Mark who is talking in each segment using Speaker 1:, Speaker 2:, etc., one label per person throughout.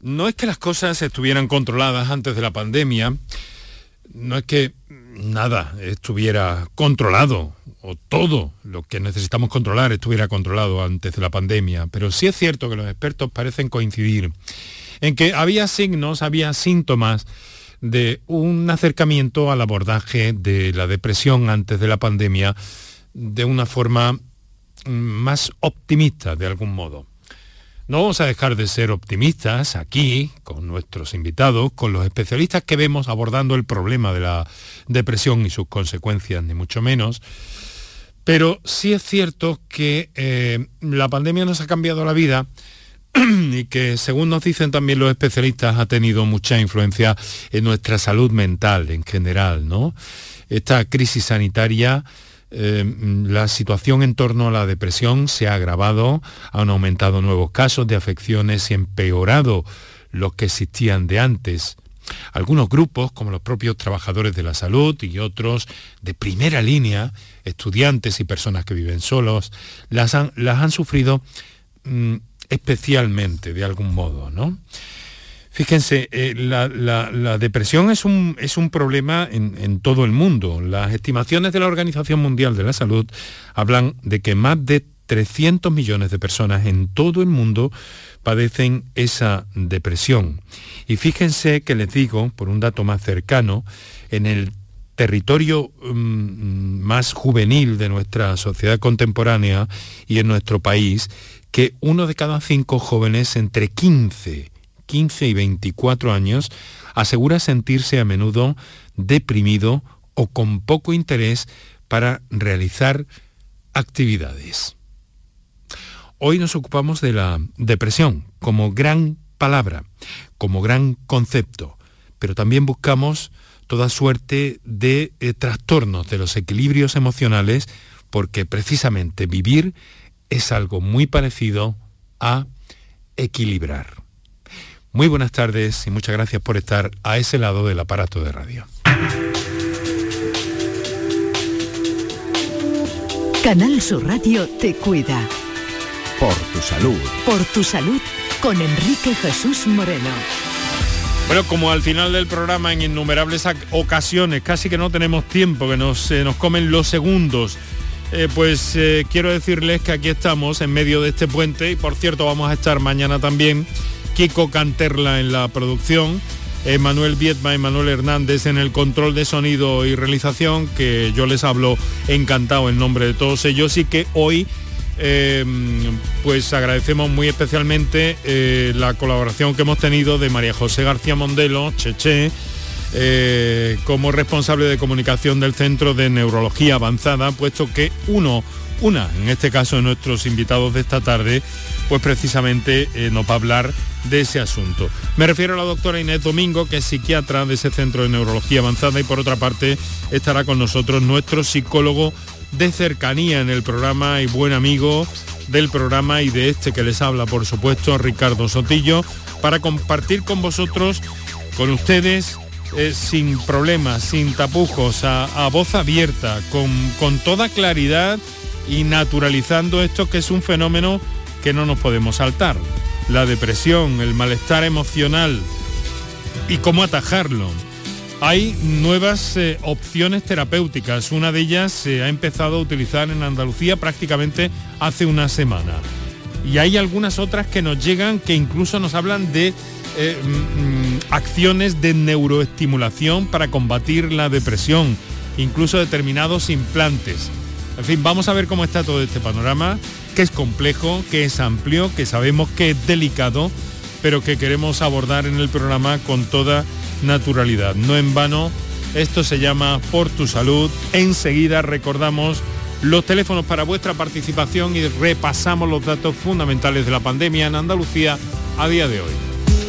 Speaker 1: No es que las cosas estuvieran controladas antes de la pandemia, no es que nada estuviera controlado o todo lo que necesitamos controlar estuviera controlado antes de la pandemia, pero sí es cierto que los expertos parecen coincidir en que había signos, había síntomas de un acercamiento al abordaje de la depresión antes de la pandemia de una forma más optimista de algún modo. No vamos a dejar de ser optimistas aquí, con nuestros invitados, con los especialistas que vemos abordando el problema de la depresión y sus consecuencias, ni mucho menos. Pero sí es cierto que eh, la pandemia nos ha cambiado la vida y que, según nos dicen también los especialistas, ha tenido mucha influencia en nuestra salud mental en general. ¿no? Esta crisis sanitaria eh, la situación en torno a la depresión se ha agravado, han aumentado nuevos casos de afecciones y empeorado los que existían de antes. Algunos grupos, como los propios trabajadores de la salud y otros de primera línea, estudiantes y personas que viven solos, las han, sufrido mm, especialmente de algún modo, ¿no? Fíjense, eh, la, depresión es un, es un problema en, todo el mundo. Las estimaciones de la Organización Mundial de la Salud hablan de que más de 300 millones de personas en todo el mundo padecen esa depresión. Y fíjense que les digo, por un dato más cercano, en el territorio mm, más juvenil de nuestra sociedad contemporánea y en nuestro país, que uno de cada cinco jóvenes entre 15 15 y 24 años asegura sentirse a menudo deprimido o con poco interés para realizar actividades. Hoy nos ocupamos de la depresión como gran palabra, como gran concepto, pero también buscamos toda suerte de eh, trastornos de los equilibrios emocionales porque precisamente vivir es algo muy parecido a equilibrar. Muy buenas tardes y muchas gracias por estar a ese lado del aparato de radio.
Speaker 2: Canal Sur Radio te cuida.
Speaker 3: Por tu salud.
Speaker 2: Por tu salud con Enrique Jesús Moreno.
Speaker 1: Bueno, como al final del programa en innumerables ocasiones, casi que no tenemos tiempo, que nos, nos comen los segundos, eh, pues eh, quiero decirles que aquí estamos en medio de este puente y por cierto vamos a estar mañana también Kiko Canterla en la producción, Manuel Vietma y Manuel Hernández en el control de sonido y realización, que yo les hablo encantado en nombre de todos ellos y que hoy em, pues agradecemos muy especialmente eh, la colaboración que hemos tenido de María José García Mondelo, Cheche, eh, como responsable de comunicación del Centro de Neurología Avanzada, puesto que uno, una, en este caso nuestros invitados de esta tarde, pues precisamente eh, nos va a hablar de ese asunto. Me refiero a la doctora Inés Domingo, que es psiquiatra de ese centro de neurología avanzada y por otra parte estará con nosotros nuestro psicólogo de cercanía en el programa y buen amigo del programa y de este que les habla, por supuesto, Ricardo Sotillo, para compartir con vosotros, con ustedes, eh, sin problemas, sin tapujos, a, voz abierta, con, con toda claridad y naturalizando esto que es un fenómeno que no nos podemos saltar la depresión, el malestar emocional y cómo atajarlo. Hay nuevas eh, opciones terapéuticas. Una de ellas se ha empezado a utilizar en Andalucía prácticamente hace una semana. Y hay algunas otras que nos llegan que incluso nos hablan de eh, mm, acciones de neuroestimulación para combatir la depresión, incluso determinados implantes. En fin, vamos a ver cómo está todo este panorama que es complejo, que es amplio, que sabemos que es delicado, pero que queremos abordar en el programa con toda naturalidad. No en vano, esto se llama Por tu Salud. Enseguida recordamos los teléfonos para vuestra participación y repasamos los datos fundamentales de la pandemia en Andalucía a día de hoy.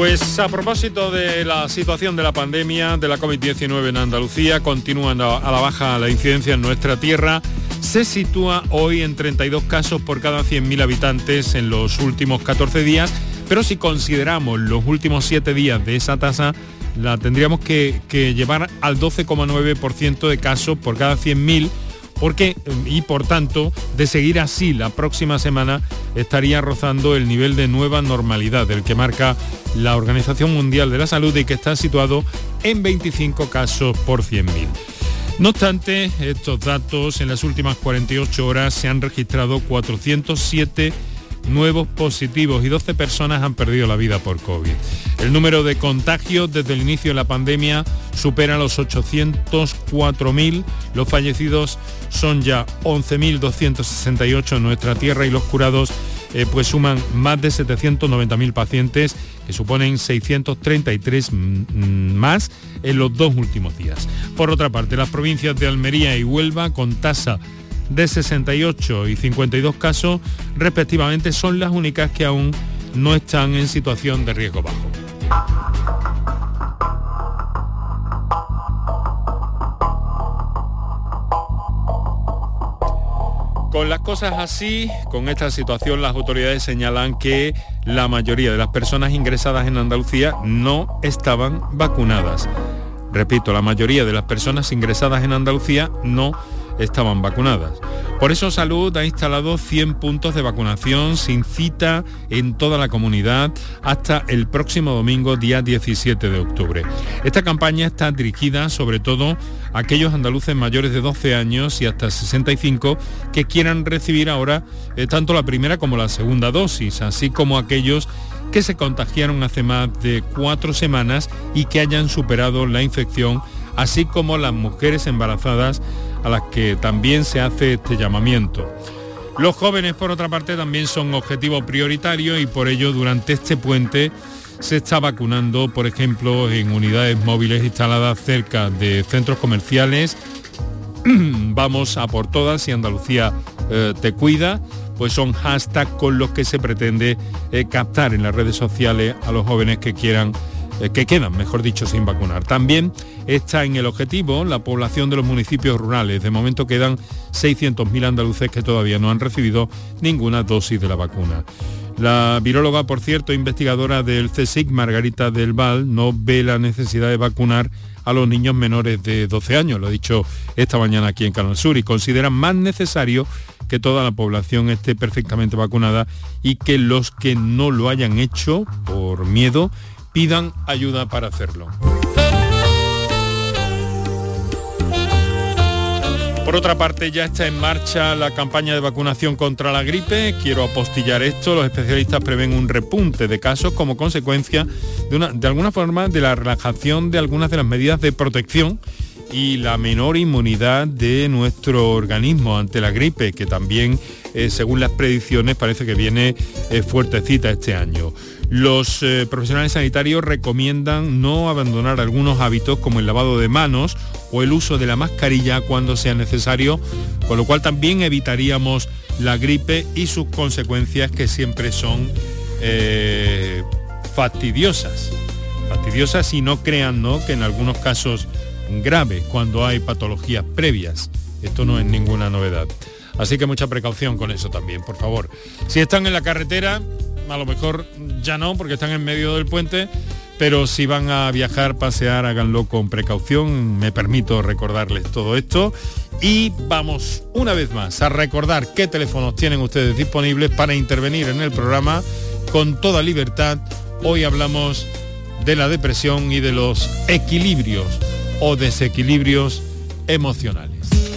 Speaker 1: Pues a propósito de la situación de la pandemia de la COVID-19 en Andalucía, continuando a la baja la incidencia en nuestra tierra, se sitúa hoy en 32 casos por cada 100.000 habitantes en los últimos 14 días, pero si consideramos los últimos 7 días de esa tasa, la tendríamos que, que llevar al 12,9% de casos por cada 100.000 porque y por tanto de seguir así la próxima semana estaría rozando el nivel de nueva normalidad del que marca la Organización Mundial de la Salud y que está situado en 25 casos por 100.000. No obstante, estos datos en las últimas 48 horas se han registrado 407 nuevos positivos y 12 personas han perdido la vida por COVID. El número de contagios desde el inicio de la pandemia supera los 804.000. Los fallecidos son ya 11.268 en nuestra tierra y los curados eh, pues suman más de 790.000 pacientes que suponen 633 más en los dos últimos días. Por otra parte, las provincias de Almería y Huelva con tasa de 68 y 52 casos respectivamente son las únicas que aún no están en situación de riesgo bajo. Con las cosas así, con esta situación, las autoridades señalan que la mayoría de las personas ingresadas en Andalucía no estaban vacunadas. Repito, la mayoría de las personas ingresadas en Andalucía no estaban vacunadas. Por eso Salud ha instalado 100 puntos de vacunación sin cita en toda la comunidad hasta el próximo domingo, día 17 de octubre. Esta campaña está dirigida sobre todo a aquellos andaluces mayores de 12 años y hasta 65 que quieran recibir ahora eh, tanto la primera como la segunda dosis, así como aquellos que se contagiaron hace más de cuatro semanas y que hayan superado la infección, así como las mujeres embarazadas a las que también se hace este llamamiento. Los jóvenes, por otra parte, también son objetivo prioritario y por ello durante este puente se está vacunando, por ejemplo, en unidades móviles instaladas cerca de centros comerciales. Vamos a por todas y Andalucía eh, te cuida, pues son hashtags con los que se pretende eh, captar en las redes sociales a los jóvenes que quieran eh, que quedan, mejor dicho, sin vacunar. También está en el objetivo la población de los municipios rurales. De momento quedan 600.000 andaluces que todavía no han recibido ninguna dosis de la vacuna. La viróloga, por cierto, investigadora del CSIC, Margarita del Val, no ve la necesidad de vacunar a los niños menores de 12 años, lo ha dicho esta mañana aquí en Canal Sur, y considera más necesario que toda la población esté perfectamente vacunada y que los que no lo hayan hecho por miedo pidan ayuda para hacerlo. Por otra parte, ya está en marcha la campaña de vacunación contra la gripe. Quiero apostillar esto. Los especialistas prevén un repunte de casos como consecuencia de, una, de alguna forma de la relajación de algunas de las medidas de protección y la menor inmunidad de nuestro organismo ante la gripe, que también, eh, según las predicciones, parece que viene eh, fuertecita este año. Los eh, profesionales sanitarios recomiendan no abandonar algunos hábitos como el lavado de manos o el uso de la mascarilla cuando sea necesario, con lo cual también evitaríamos la gripe y sus consecuencias que siempre son eh, fastidiosas. Fastidiosas y no crean ¿no? que en algunos casos graves, cuando hay patologías previas. Esto no es ninguna novedad. Así que mucha precaución con eso también, por favor. Si están en la carretera, a lo mejor ya no porque están en medio del puente, pero si van a viajar, pasear, háganlo con precaución, me permito recordarles todo esto. Y vamos una vez más a recordar qué teléfonos tienen ustedes disponibles para intervenir en el programa con toda libertad. Hoy hablamos de la depresión y de los equilibrios o desequilibrios emocionales.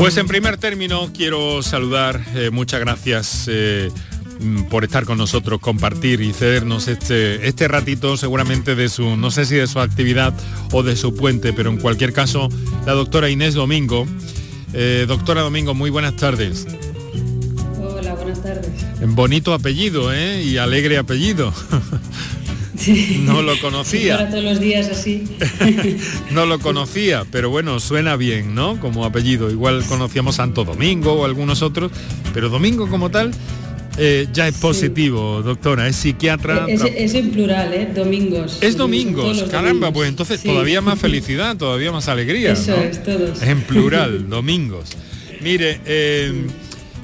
Speaker 1: Pues en primer término quiero saludar, eh, muchas gracias eh, mm, por estar con nosotros, compartir y cedernos este, este ratito seguramente de su, no sé si de su actividad o de su puente, pero en cualquier caso, la doctora Inés Domingo. Eh, doctora Domingo, muy buenas tardes.
Speaker 4: Hola, buenas tardes.
Speaker 1: Bonito apellido, ¿eh? Y alegre apellido. No lo conocía.
Speaker 4: todos los días así.
Speaker 1: no lo conocía, pero bueno, suena bien, ¿no? Como apellido. Igual conocíamos Santo Domingo o algunos otros, pero Domingo como tal eh, ya es positivo, doctora, es psiquiatra.
Speaker 4: Es, en plural, ¿eh? Domingos.
Speaker 1: Es domingos, caramba, pues entonces todavía más felicidad, todavía más alegría.
Speaker 4: Eso es, todos.
Speaker 1: En plural, domingos. Mire, eh,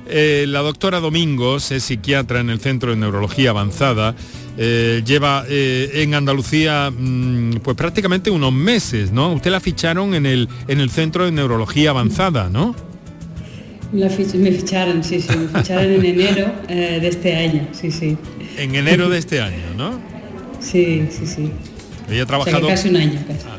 Speaker 1: eh, la doctora Domingos es psiquiatra en el Centro de Neurología Avanzada eh, lleva eh, en Andalucía mm, pues prácticamente unos meses, ¿no? Usted la ficharon en el, en el Centro de Neurología Avanzada, ¿no?
Speaker 4: me ficharon, sí, sí, me ficharon en enero de este año, sí, sí.
Speaker 1: En enero de este año, ¿no?
Speaker 4: Sí, sí, sí.
Speaker 1: Ella ha trabajado...
Speaker 4: casi un año, casi. Ah,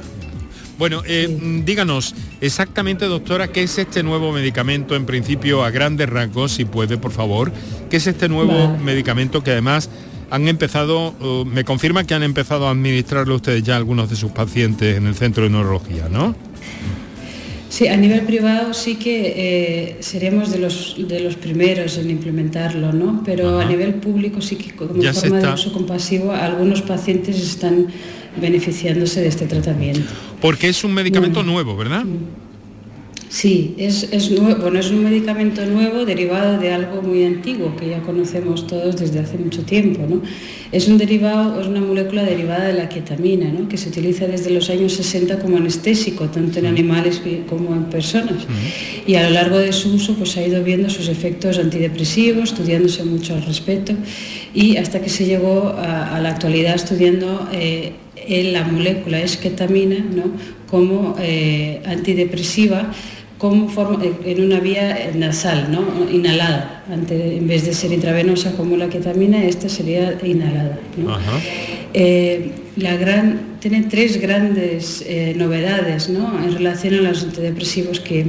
Speaker 1: bueno, mm, díganos exactamente, doctora, qué es este nuevo medicamento, en principio a grandes rasgos, si puede, por favor, qué es este nuevo medicamento que además han empezado, me confirma que han empezado a administrarlo ustedes ya algunos de sus pacientes en el centro de neurología, ¿no?
Speaker 4: Sí, a nivel privado sí que eh, seremos de los, de los primeros en implementarlo, ¿no? Pero a nivel público sí que como forma de uso compasivo algunos pacientes están beneficiándose de este tratamiento.
Speaker 1: Porque es un medicamento nuevo, ¿verdad?
Speaker 4: Sí, es, es, bueno, es un medicamento nuevo derivado de algo muy antiguo que ya conocemos todos desde hace mucho tiempo. ¿no? Es un derivado, es una molécula derivada de la ketamina, ¿no? que se utiliza desde los años 60 como anestésico, tanto en animales como en personas. Y a lo largo de su uso pues, ha ido viendo sus efectos antidepresivos, estudiándose mucho al respecto, y hasta que se llegó a, la actualidad estudiando eh, la molécula es ketamina ¿no? como eh, antidepresiva como forma, eh, en una vía nasal, ¿no? inhalada. en vez de ser intravenosa como la ketamina, esta sería inhalada. Eh, la gran, tiene tres grandes eh, novedades ¿no? en relación a los antidepresivos que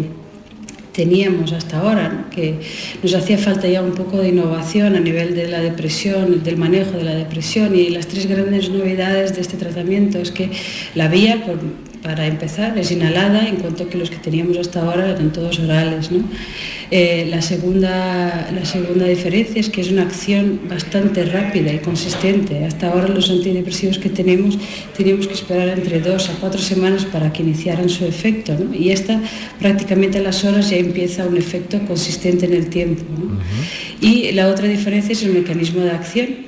Speaker 4: teníamos hasta ahora, que nos hacía falta ya un poco de innovación a nivel de la depresión, del manejo de la depresión y las tres grandes novedades de este tratamiento es que la vía, por, para empezar, es inhalada, en cuanto que los que teníamos hasta ahora eran todos orales. Eh, la, segunda, la segunda diferencia es que es una acción bastante rápida y consistente. Hasta ahora los antidepresivos que tenemos teníamos que esperar entre dos a cuatro semanas para que iniciaran su efecto. Y esta prácticamente a las horas ya empieza un efecto consistente en el tiempo. Y la otra diferencia es el mecanismo de acción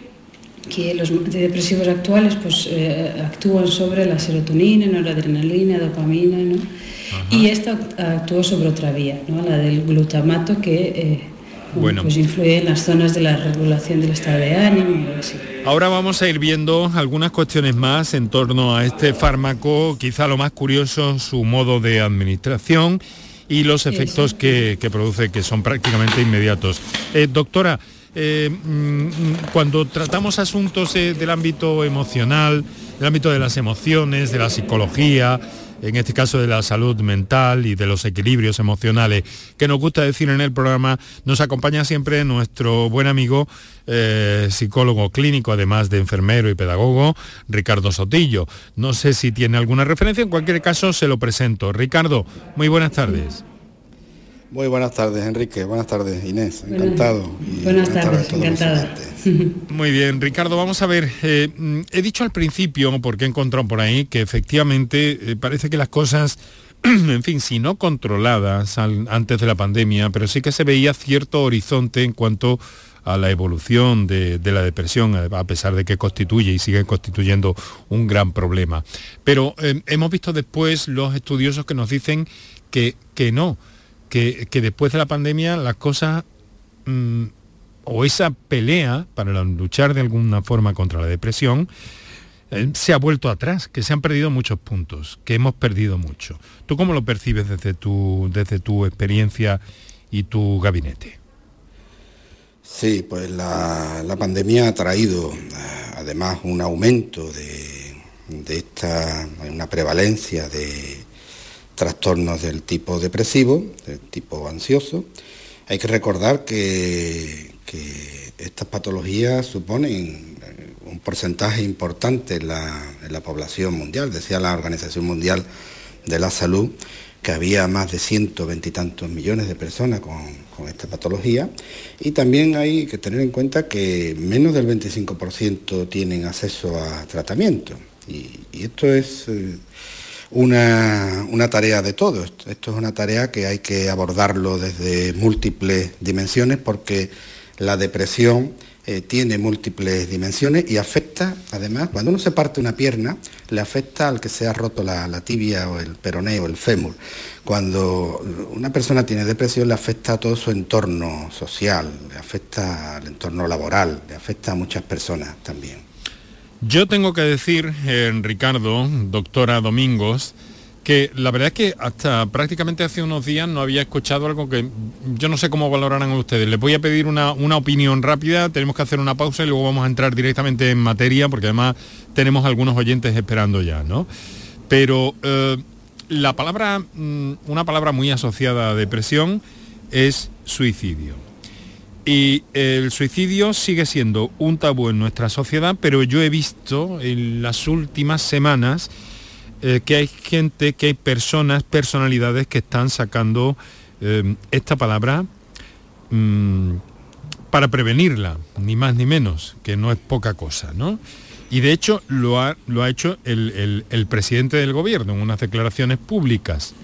Speaker 4: que los antidepresivos actuales pues, eh, actúan sobre la serotonina, noradrenalina, dopamina, ¿no? y esta actúa sobre otra vía, ¿no? la del glutamato que eh, bueno. pues influye en las zonas de la regulación del estado de ánimo.
Speaker 1: Ahora vamos a ir viendo algunas cuestiones más en torno a este fármaco, quizá lo más curioso, su modo de administración y los efectos que, produce, que son prácticamente inmediatos. Eh, doctora, eh, mm, cuando tratamos asuntos del ámbito emocional, del ámbito de las emociones, de la psicología, en este caso de la salud mental y de los equilibrios emocionales, que nos gusta decir en el programa, nos acompaña siempre nuestro buen amigo, eh, psicólogo clínico, además de enfermero y pedagogo, Ricardo Sotillo. No sé si tiene alguna referencia, en cualquier caso se lo presento. Ricardo, muy buenas tardes.
Speaker 5: Muy buenas tardes, Enrique. Buenas tardes, Inés. Encantado.
Speaker 4: buenas, tardes, encantada.
Speaker 1: Muy bien, Ricardo, vamos a ver. Eh, he dicho al principio, porque he encontrado por ahí, que efectivamente eh, parece que las cosas, en fin, si no controladas antes de la pandemia, pero sí que se veía cierto horizonte en cuanto a la evolución de, la depresión, a pesar de que constituye y sigue constituyendo un gran problema. Pero eh, hemos visto después los estudiosos que nos dicen que, que no, que, después de la pandemia las cosas mm, o esa pelea para luchar de alguna forma contra la depresión eh, se ha vuelto atrás, que se han perdido muchos puntos, que hemos perdido mucho. ¿Tú cómo lo percibes desde tu, desde tu experiencia y tu gabinete?
Speaker 5: Sí, pues la, pandemia ha traído además un aumento de, de esta, una prevalencia de, trastornos del tipo depresivo, del tipo ansioso, Hay que recordar que, estas patologías suponen un porcentaje importante en la, población mundial. Decía la Organización Mundial de la Salud que había más de 120 y tantos millones de personas con, esta patología y también hay que tener en cuenta que menos del 25% tienen acceso a tratamiento y, esto es eh, una, una, tarea de todos, esto es una tarea que hay que abordarlo desde múltiples dimensiones porque la depresión eh, tiene múltiples dimensiones y afecta, además, cuando uno se parte una pierna, le afecta al que se ha roto la, tibia o el peroneo, el fémur. Cuando una persona tiene depresión, le afecta a todo su entorno social, le afecta al entorno laboral, le afecta a muchas personas también.
Speaker 1: Yo tengo que decir, eh, Ricardo, doctora Domingos, que la verdad es que hasta prácticamente hace unos días no había escuchado algo que yo no sé cómo valorarán ustedes. Les voy a pedir una, opinión rápida, tenemos que hacer una pausa y luego vamos a entrar directamente en materia, porque además tenemos algunos oyentes esperando ya, ¿no? Pero eh, la palabra, mm, una palabra muy asociada a depresión es suicidio. Y el suicidio sigue siendo un tabú en nuestra sociedad, pero yo he visto en las últimas semanas eh, que hay gente, que hay personas, personalidades que están sacando eh, esta palabra mm, para prevenirla, ni más ni menos, que no es poca cosa, ¿no? Y de hecho lo ha, lo ha hecho el, presidente del gobierno en unas declaraciones públicas.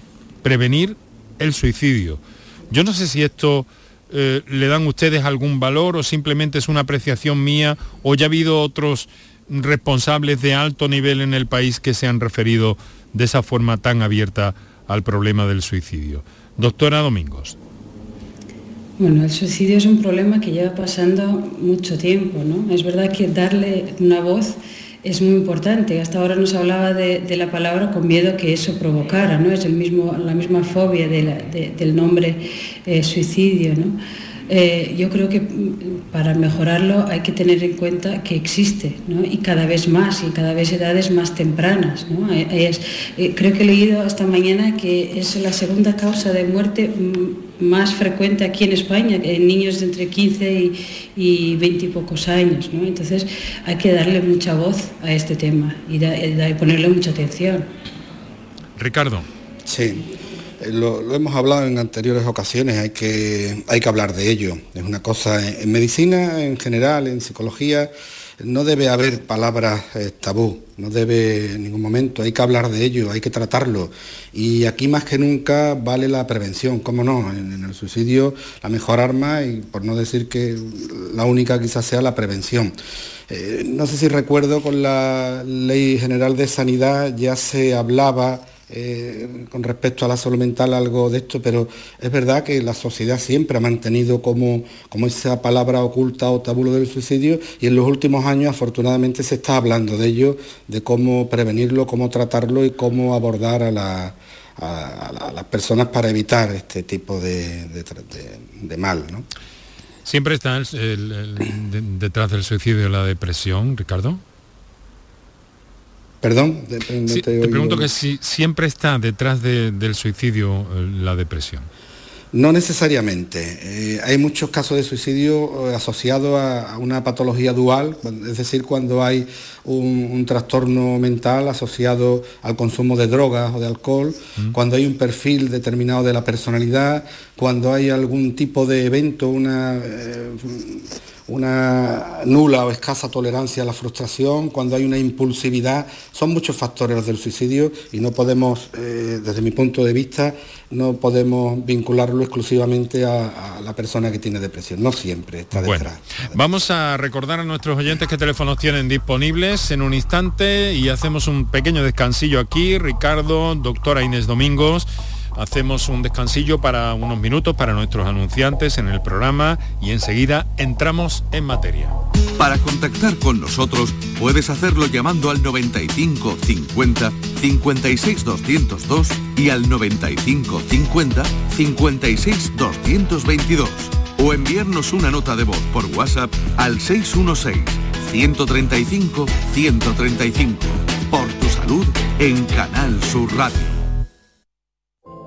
Speaker 1: Prevenir el suicidio. Yo no sé si esto eh, le dan ustedes algún valor o simplemente es una apreciación mía o ya ha habido otros responsables de alto nivel en el país que se han referido de esa forma tan abierta al problema del suicidio. Doctora Domingos.
Speaker 4: Bueno, el suicidio es un problema que lleva pasando mucho tiempo, ¿no? Es verdad que darle una voz es muy importante. Hasta ahora nos hablaba de, la palabra con miedo que eso provocara, ¿no? Es el mismo, la misma fobia del nombre eh, suicidio, ¿no? Eh, yo creo que mm, para mejorarlo hay que tener en cuenta que existe y cada vez más y cada vez edades más tempranas. Eh, eh, creo que he leído esta mañana que es la segunda causa de muerte mm, más frecuente aquí en España, en niños de entre 15 y, 20 y pocos años. Entonces hay que darle mucha voz a este tema y, y ponerle mucha atención.
Speaker 1: Ricardo.
Speaker 5: Sí. Eh, lo, hemos hablado en anteriores ocasiones, hay que, hay que hablar de ello. Es una cosa, en, medicina en general, en psicología, no debe haber palabras eh, tabú, no debe en ningún momento, hay que hablar de ello, hay que tratarlo. Y aquí más que nunca vale la prevención, cómo no, en, el suicidio la mejor arma, y por no decir que la única quizás sea la prevención. Eh, no sé si recuerdo con la Ley General de Sanidad ya se hablaba eh, con respecto a la salud mental algo de esto, pero es verdad que la sociedad siempre ha mantenido como, como esa palabra oculta o tabú del suicidio y en los últimos años afortunadamente se está hablando de ello, de cómo prevenirlo, cómo tratarlo y cómo abordar a, las personas para evitar este tipo de, mal.
Speaker 1: ¿Siempre está detrás del suicidio la depresión, Ricardo?
Speaker 5: Perdón,
Speaker 1: te, pregunto que si siempre está detrás del suicidio eh, la depresión.
Speaker 5: No necesariamente. Eh, hay muchos casos de suicidio eh, asociados a, una patología dual, es decir, cuando hay un, trastorno mental asociado al consumo de drogas o de alcohol, mm. cuando hay un perfil determinado de la personalidad, cuando hay algún tipo de evento, una una nula o escasa tolerancia a la frustración, cuando hay una impulsividad, son muchos factores los del suicidio y no podemos, eh, desde mi punto de vista, no podemos vincularlo exclusivamente a, la persona que tiene depresión, no siempre está detrás.
Speaker 1: vamos a recordar a nuestros oyentes qué teléfonos tienen disponibles en un instante y hacemos un pequeño descansillo aquí, Ricardo, doctora Inés Domingos. Hacemos un descansillo para unos minutos para nuestros anunciantes en el programa y enseguida entramos en materia.
Speaker 3: Para contactar con nosotros puedes hacerlo llamando al 95 50 56 202 y al 95 50 56 222 o enviarnos una nota de voz por WhatsApp al 616 135 135 por tu salud en Canal Sur Radio.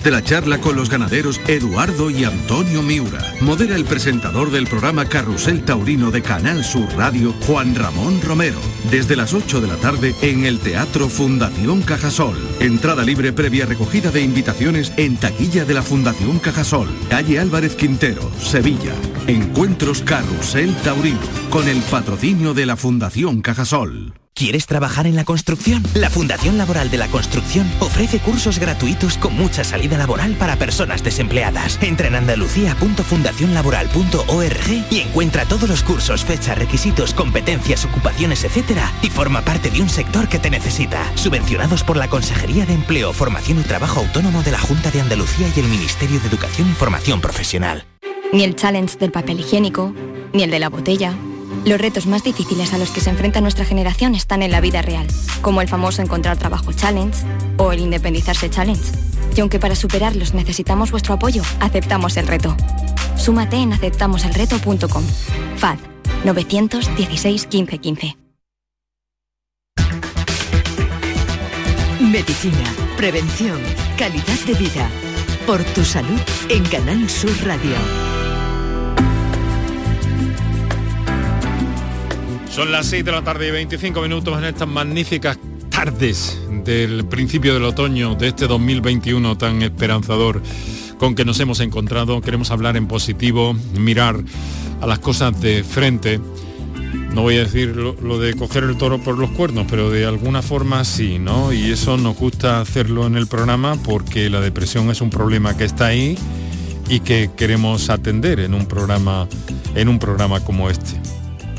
Speaker 3: De la charla con los ganaderos Eduardo y Antonio Miura. Modera el presentador del programa Carrusel Taurino de Canal Sur Radio, Juan Ramón Romero. Desde las 8 de la tarde en el Teatro Fundación Cajasol. Entrada libre previa recogida de invitaciones en taquilla de la Fundación Cajasol. Calle Álvarez Quintero, Sevilla. Encuentros Carrusel Taurino. Con el patrocinio de la Fundación Cajasol.
Speaker 6: ¿Quieres trabajar en la construcción? La Fundación Laboral de la Construcción ofrece cursos gratuitos con mucha salida laboral para personas desempleadas. Entra en andalucía.fundacionlaboral.org y encuentra todos los cursos, fechas, requisitos, competencias, ocupaciones, etc. y forma parte de un sector que te necesita. Subvencionados por la Consejería de Empleo, Formación y Trabajo Autónomo de la Junta de Andalucía y el Ministerio de Educación y Formación Profesional.
Speaker 7: Ni el challenge del papel higiénico, ni el de la botella los retos más difíciles a los que se enfrenta nuestra generación están en la vida real, como el famoso encontrar trabajo challenge o el independizarse challenge. Y aunque para superarlos necesitamos vuestro apoyo, aceptamos el reto. Súmate en aceptamoselreto.com. FAD 916 1515.
Speaker 2: Medicina, prevención, calidad de vida. Por tu salud en Canal Sur Radio.
Speaker 1: Son las 6 de la tarde y 25 minutos en estas magníficas tardes del principio del otoño de este 2021 tan esperanzador con que nos hemos encontrado. Queremos hablar en positivo, mirar a las cosas de frente. No voy a decir lo, de coger el toro por los cuernos, pero de alguna forma sí, ¿no? Y eso nos gusta hacerlo en el programa porque la depresión es un problema que está ahí y que queremos atender en un programa, en un programa como este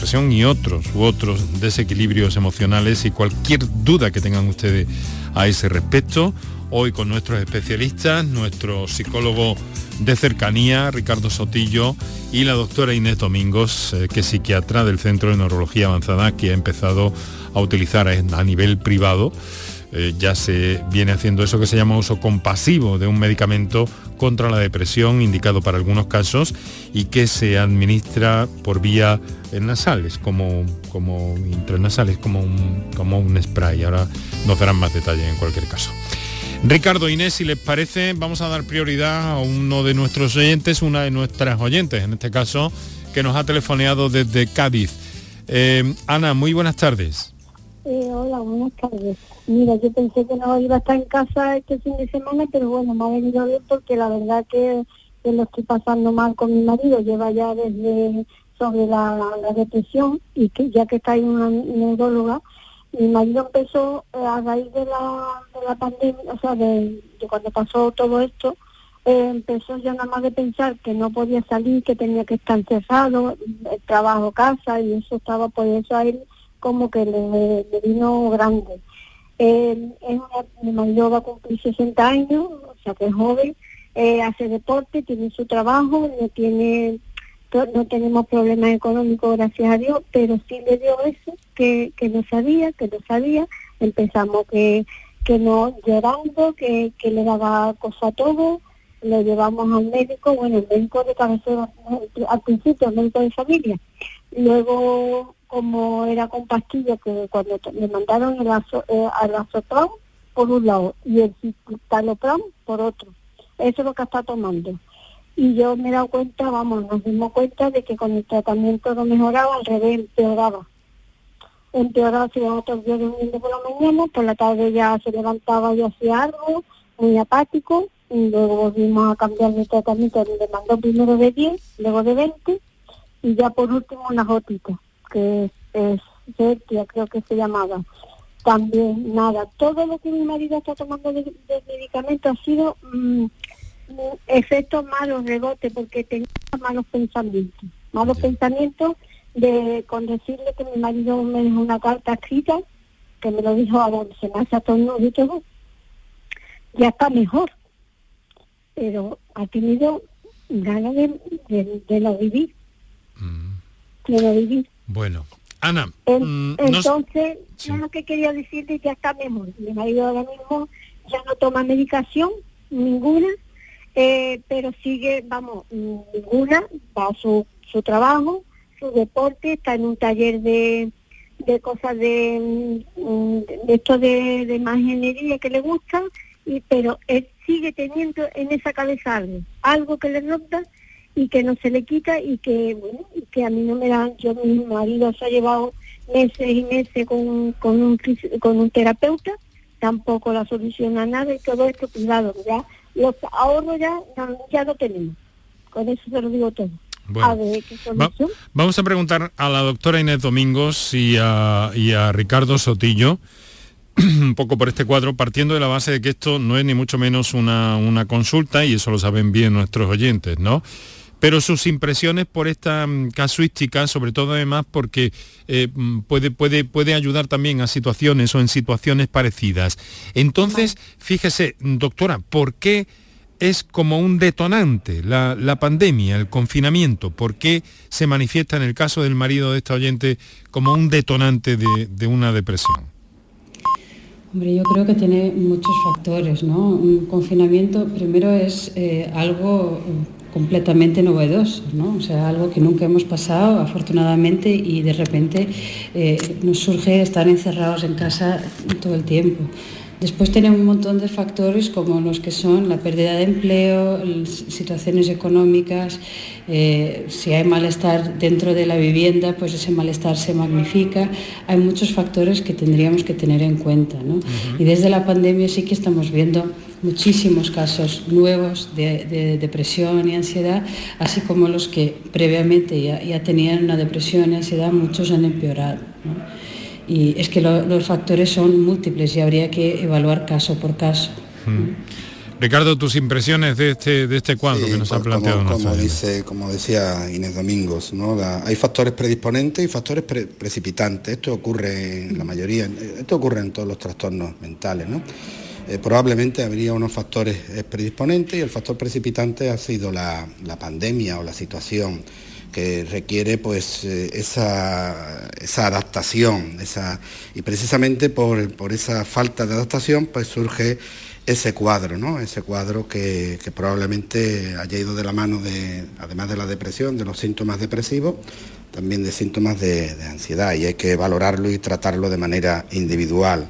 Speaker 1: y otros u otros desequilibrios emocionales y cualquier duda que tengan ustedes a ese respecto, hoy con nuestros especialistas, nuestro psicólogo de cercanía, Ricardo Sotillo, y la doctora Inés Domingos, eh, que es psiquiatra del Centro de Neurología Avanzada, que ha empezado a utilizar a nivel privado. Eh, ya se viene haciendo eso que se llama uso compasivo de un medicamento contra la depresión indicado para algunos casos y que se administra por vía nasales, como, como intranasales, como un, como un spray. Ahora nos darán más detalles en cualquier caso. Ricardo Inés, si les parece, vamos a dar prioridad a uno de nuestros oyentes, una de nuestras oyentes, en este caso, que nos ha telefoneado desde Cádiz. Eh, Ana, muy buenas tardes.
Speaker 8: Eh, hola, buenas tardes. Mira, yo pensé que no iba a estar en casa este fin de semana, pero bueno, me ha venido bien porque la verdad que, lo estoy pasando mal con mi marido. Lleva ya desde sobre la, depresión y que ya que está ahí una neuróloga, mi marido empezó eh, a raíz de la, de la pandemia, o sea, de, cuando pasó todo esto, eh, empezó ya nada más de pensar que no podía salir, que tenía que estar cerrado, el trabajo, casa, y eso estaba por eso a como que le, vino grande. Es una, marido va a cumplir 60 años, o sea que es joven, eh, hace deporte, tiene su trabajo, no tiene no tenemos problemas económicos, gracias a Dios, pero sí le dio eso, que, que no sabía, que no sabía, empezamos que, que no llorando, que, que le daba cosa a todo, lo llevamos al médico, bueno, el médico de cabecera, al principio el médico de familia, luego como era con pastillas que cuando me mandaron el azo, eh, por un lado y el citalopram por otro. Eso es lo que está tomando. Y yo me he dado cuenta, vamos, nos dimos cuenta de que con el tratamiento no mejoraba, al revés empeoraba. Empeoraba, si otros días durmiendo por la mañana, por la tarde ya se levantaba y hacía algo, muy apático, y luego volvimos a cambiar de tratamiento, me mandó primero de 10, luego de 20, y ya por último unas gotitas que es Sertia, creo que se llamaba. También, nada, todo lo que mi marido está tomando de, medicamento ha sido mm, efectos malos, rebote, porque tenía malos pensamientos. Malos pensamientos de con decirle que mi marido me dejó una carta escrita, que me lo dijo a donde se me hace y todo, ya está mejor. Pero ha tenido ganas de, de, no vivir.
Speaker 1: Mm.
Speaker 8: quiero vivir.
Speaker 1: Bueno, Ana.
Speaker 8: Mm, entonces, yo lo que quería decirte ya está mejor. Mi marido ahora mismo ya no toma medicación, ninguna, eh, pero sigue, vamos, ninguna, va a su, su trabajo, su deporte, está en un taller de, de cosas de, mm, de esto de, de que le gusta, y, pero él sigue teniendo en esa cabeza algo, algo que le ronda y que no se le quita y que, bueno, que a mí no me dan, yo mi marido se ha llevado meses y meses con, con, un, con un terapeuta, tampoco la soluciona nada y todo esto cuidado, ya los ahorros ya, ya lo tenemos, con eso se lo digo todo.
Speaker 1: vamos a preguntar a la doctora Inés Domingos y a, y a Ricardo Sotillo un poco por este cuadro, partiendo de la base de que esto no es ni mucho menos una, una consulta, y eso lo saben bien nuestros oyentes, ¿no? Pero sus impresiones por esta mm, casuística, sobre todo además porque eh, mm, puede, puede, puede ayudar también a situaciones o en situaciones parecidas. Entonces, fíjese, doctora, ¿por qué es como un detonante la, pandemia, el confinamiento? ¿Por qué se manifiesta en el caso del marido de esta oyente como un detonante de, una depresión?
Speaker 4: Hombre, yo creo que tiene muchos factores, ¿no? Un confinamiento primero es eh, algo completamente novedoso, ¿no? o sea, algo que nunca hemos pasado afortunadamente y de repente eh, nos surge estar encerrados en casa todo el tiempo. Después tenemos un montón de factores como los que son la pérdida de empleo, situaciones económicas, eh, si hay malestar dentro de la vivienda, pues ese malestar se magnifica. Hay muchos factores que tendríamos que tener en cuenta. Y desde la pandemia sí que estamos viendo muchísimos casos nuevos de, depresión y ansiedad, así como los que previamente ya, tenían una depresión y ansiedad, muchos han empeorado. Y es que los factores son múltiples y habría que evaluar caso por caso.
Speaker 1: Ricardo, tus impresiones de este, de este cuadro que nos ha planteado.
Speaker 5: Como, dice, como decía Inés Domingos, ¿no? hay factores predisponentes y factores precipitantes. Esto ocurre en la mayoría, esto ocurre en todos los trastornos mentales. ¿no? Eh, probablemente habría unos factores eh, predisponentes y el factor precipitante ha sido la, pandemia o la situación que requiere pues eh, esa, adaptación y precisamente por, esa falta de adaptación pues surge ese cuadro, ¿no? ese cuadro que, probablemente haya ido de la mano de, además de la depresión, de los síntomas depresivos, también de síntomas de, ansiedad y hay que valorarlo y tratarlo de manera individual.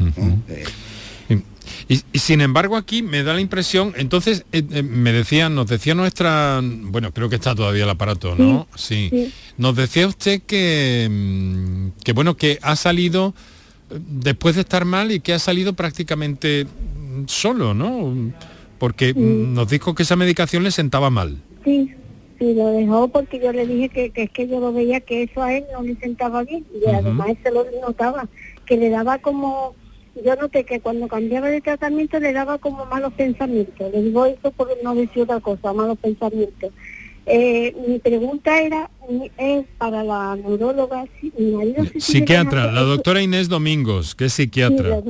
Speaker 1: Y, sin embargo aquí me da la impresión, entonces eh, eh, me decía, nos decía nuestra, bueno, creo que está todavía el aparato, ¿no? Sí. Nos decía usted que, mm, que, bueno, que ha salido eh, después de estar mal y que ha salido prácticamente mm, solo, ¿no? Porque mm, nos dijo que esa medicación le sentaba mal.
Speaker 8: Sí, sí, lo dejó porque yo le dije que, que es que yo lo veía que eso a él no le sentaba bien y además se lo notaba, que le daba como yo noté que cuando cambiaba de tratamiento le daba como malos pensamientos. Le digo eso por no decir otra cosa, malos pensamientos. Eh, mi pregunta era es para la neuróloga,
Speaker 1: psiquiatra, la doctora Inés Domingos, que es psiquiatra.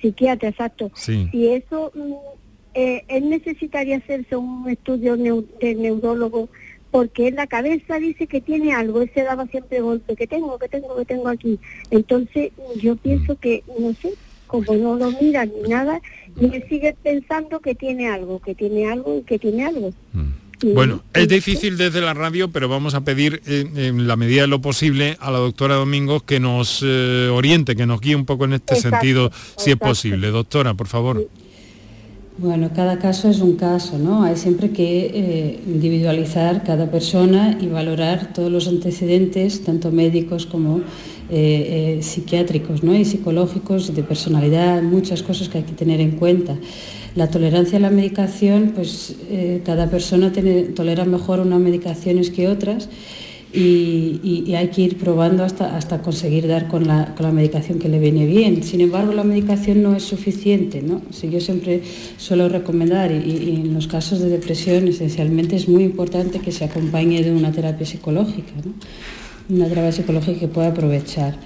Speaker 8: psiquiatra, exacto. Si eso mm, eh, él necesitaría hacerse un estudio de neurólogo porque en la cabeza dice que tiene algo, él se daba siempre golpe, que tengo, que tengo, que tengo aquí. Entonces yo pienso que, no sé, como no lo mira ni nada, y él sigue pensando que tiene algo, que tiene algo y que tiene algo.
Speaker 1: Mm. Bueno, es difícil desde la radio, pero vamos a pedir en, la medida de lo posible a la doctora Domingos que nos eh, oriente, que nos guíe un poco en este sentido, si es posible. Doctora, por favor.
Speaker 4: Bueno, cada caso es un caso, ¿no? Hay siempre que eh, individualizar cada persona y valorar todos los antecedentes, tanto médicos como eh, eh, psiquiátricos ¿no? y psicológicos, de personalidad, muchas cosas que hay que tener en cuenta. La tolerancia a la medicación, pues eh, cada persona tolera mejor unas medicaciones que otras y, hay que ir probando hasta, hasta conseguir dar con la, medicación que le viene bien. Sin embargo, la medicación no es suficiente. ¿no? Si yo siempre suelo recomendar, y, en los casos de depresión esencialmente es muy importante que se acompañe de una terapia psicológica una terapia psicológica que pueda aprovechar.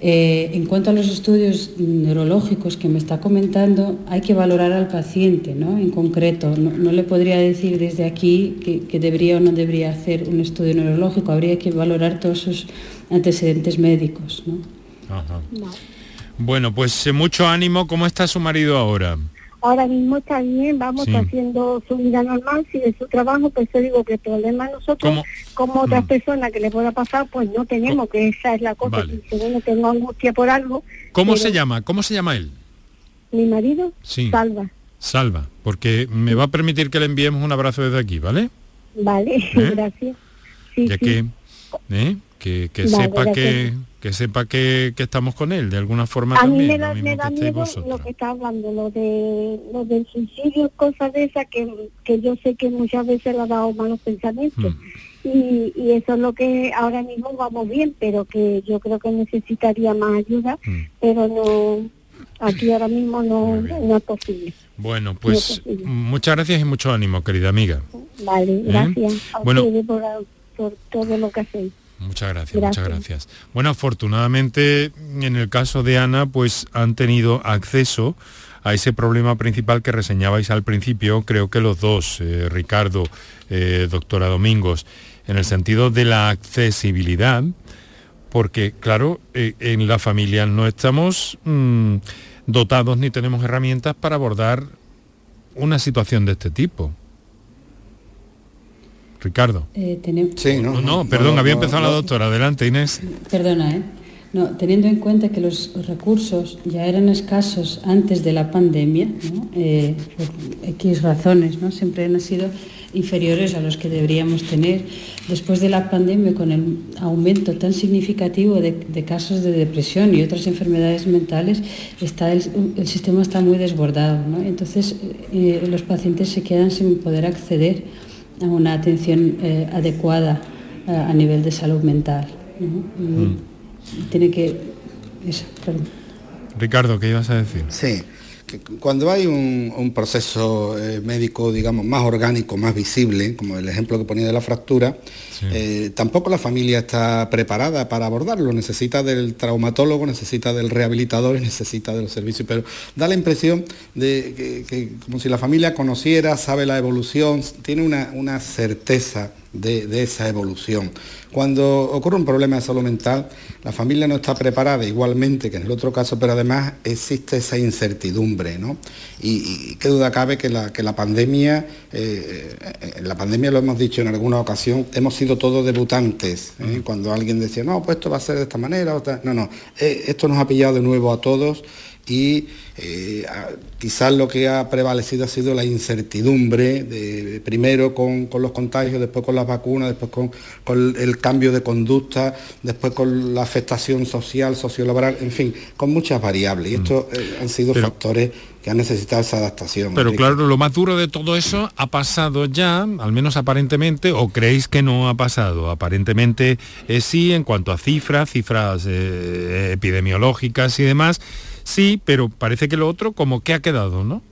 Speaker 4: Eh, en cuanto a los estudios neurológicos que me está comentando, hay que valorar al paciente ¿no? en concreto. No, le podría decir desde aquí que, debería o no debería hacer un estudio neurológico, habría que valorar todos sus antecedentes médicos.
Speaker 1: Bueno, pues eh, mucho ánimo. ¿Cómo está su marido ahora?
Speaker 8: Ahora mismo está bien, vamos haciendo su vida normal, sigue su trabajo, pues yo digo que el problema nosotros, como otras mm. personas que le pueda pasar, pues no tenemos, que esa es la cosa, si uno tengo angustia por algo.
Speaker 1: ¿Cómo se llama? ¿Cómo se llama él?
Speaker 8: Mi marido, sí. Salva.
Speaker 1: Salva, porque me va a permitir que le enviemos un abrazo desde aquí, ¿vale?
Speaker 8: Vale, ¿Eh? gracias.
Speaker 1: Sí, ya que, ¿eh? que, sepa que que sepa que, estamos con él, de alguna forma
Speaker 8: a
Speaker 1: también.
Speaker 8: Mí me da, me da miedo lo que está hablando, lo de lo del suicidio, cosas de esas que, que yo sé que muchas veces le ha dado malos pensamientos. Mm. Y, y, eso es lo que ahora mismo vamos bien, pero que yo creo que necesitaría más ayuda, mm. pero no, aquí ahora mismo no, no es posible.
Speaker 1: Bueno, pues muchas gracias y mucho ánimo, querida amiga.
Speaker 8: Vale, ¿Eh? gracias a bueno, por, por todo lo que hacéis.
Speaker 1: Muchas gracias, muchas gracias. Bueno, afortunadamente en el caso de Ana, pues han tenido acceso a ese problema principal que reseñabais al principio, creo que los dos, eh, Ricardo, eh, doctora Domingos, en el sentido de la accesibilidad, porque claro, eh, en la familia no estamos mm, dotados ni tenemos herramientas para abordar una situación de este tipo. Ricardo.
Speaker 4: Eh,
Speaker 1: sí, no, no, perdón, había empezado la doctora. Adelante, Inés.
Speaker 4: Perdona, ¿eh? No, teniendo en cuenta que los recursos ya eran escasos antes de la pandemia, eh, por X razones, ¿no? siempre han sido inferiores a los que deberíamos tener. Después de la pandemia, con el aumento tan significativo de, casos de depresión y otras enfermedades mentales, está el, sistema está muy desbordado. Entonces, eh, los pacientes se quedan sin poder acceder una atención eh, adecuada eh, a nivel de salud mental. Mm. Tiene que...
Speaker 1: Ricardo, ¿qué ibas a decir?
Speaker 5: Sí, cuando hay un, proceso eh, médico, digamos, más orgánico, más visible, como el ejemplo que ponía de la fractura, eh, tampoco la familia está preparada para abordarlo. Necesita del traumatólogo, necesita del rehabilitador y necesita de los servicios. Pero da la impresión de que, como si la familia conociera, sabe la evolución, tiene una, una certeza de, esa evolución. Cuando ocurre un problema de salud mental, la familia no está preparada igualmente que en el otro caso, pero además existe esa incertidumbre, ¿no? Y, qué duda cabe que la, que la pandemia, eh, en la pandemia lo hemos dicho en alguna ocasión, hemos sido todos debutantes. ¿eh? Cuando alguien decía, no, pues esto va a ser de esta manera, otra... no, no, eh, esto nos ha pillado de nuevo a todos y eh, quizás lo que ha prevalecido ha sido la incertidumbre, de, primero con, los contagios, después con las vacunas, después con, el cambio de conducta, después con la afectación social, sociolaboral, en fin, con muchas variables. Y estos mm. eh, han sido factores que han necesitado esa adaptación.
Speaker 1: Pero claro, lo más duro de todo eso ha pasado ya, al menos aparentemente, o creéis que no ha pasado. Aparentemente eh, sí, en cuanto a cifras, cifras epidemiológicas y demás Sí, pero parece que lo otro como que ha quedado, ¿no?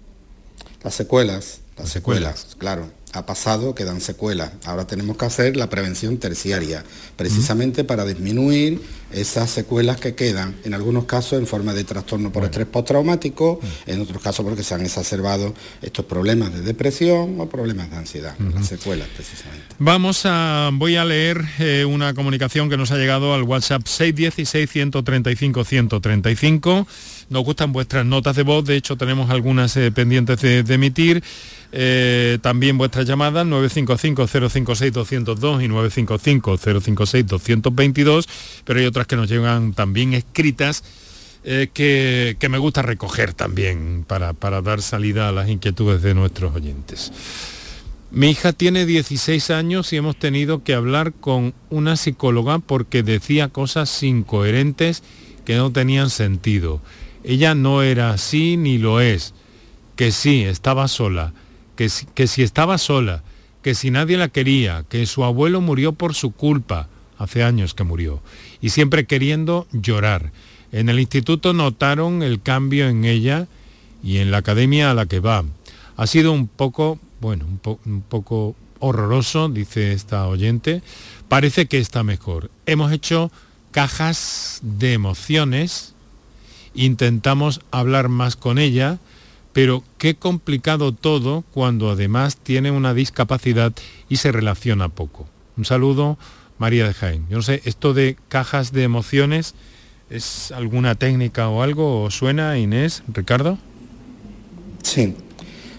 Speaker 5: Las secuelas, las secuelas, claro. Ha pasado, quedan secuelas. Ahora tenemos que hacer la prevención terciaria, precisamente para disminuir esas secuelas que quedan, en algunos casos en forma de trastorno por estrés postraumático, en otros casos porque se han exacerbado estos problemas de depresión o problemas de ansiedad, las secuelas precisamente.
Speaker 1: Vamos a, voy a leer eh, una comunicación que nos ha llegado al WhatsApp 616 135 135 nos gustan vuestras notas de voz, de hecho tenemos algunas eh, pendientes de, emitir. Eh, también vuestras llamadas 955-056-202 y 955-056-222, pero hay otras que nos llegan también escritas eh, que, me gusta recoger también para, para dar salida a las inquietudes de nuestros oyentes. Mi hija tiene 16 años y hemos tenido que hablar con una psicóloga porque decía cosas incoherentes que no tenían sentido. Ella no era así ni lo es, que sí, estaba sola, que, que si estaba sola, que si nadie la quería, que su abuelo murió por su culpa, hace años que murió, y siempre queriendo llorar. En el instituto notaron el cambio en ella y en la academia a la que va. Ha sido un poco, bueno, un, un poco horroroso, dice esta oyente. Parece que está mejor. Hemos hecho cajas de emociones, intentamos hablar más con ella, pero qué complicado todo cuando además tiene una discapacidad y se relaciona poco. Un saludo, María de Jaén. Yo no sé, esto de cajas de emociones, ¿es alguna técnica o algo? ¿O suena, Inés, Ricardo?
Speaker 5: Sí,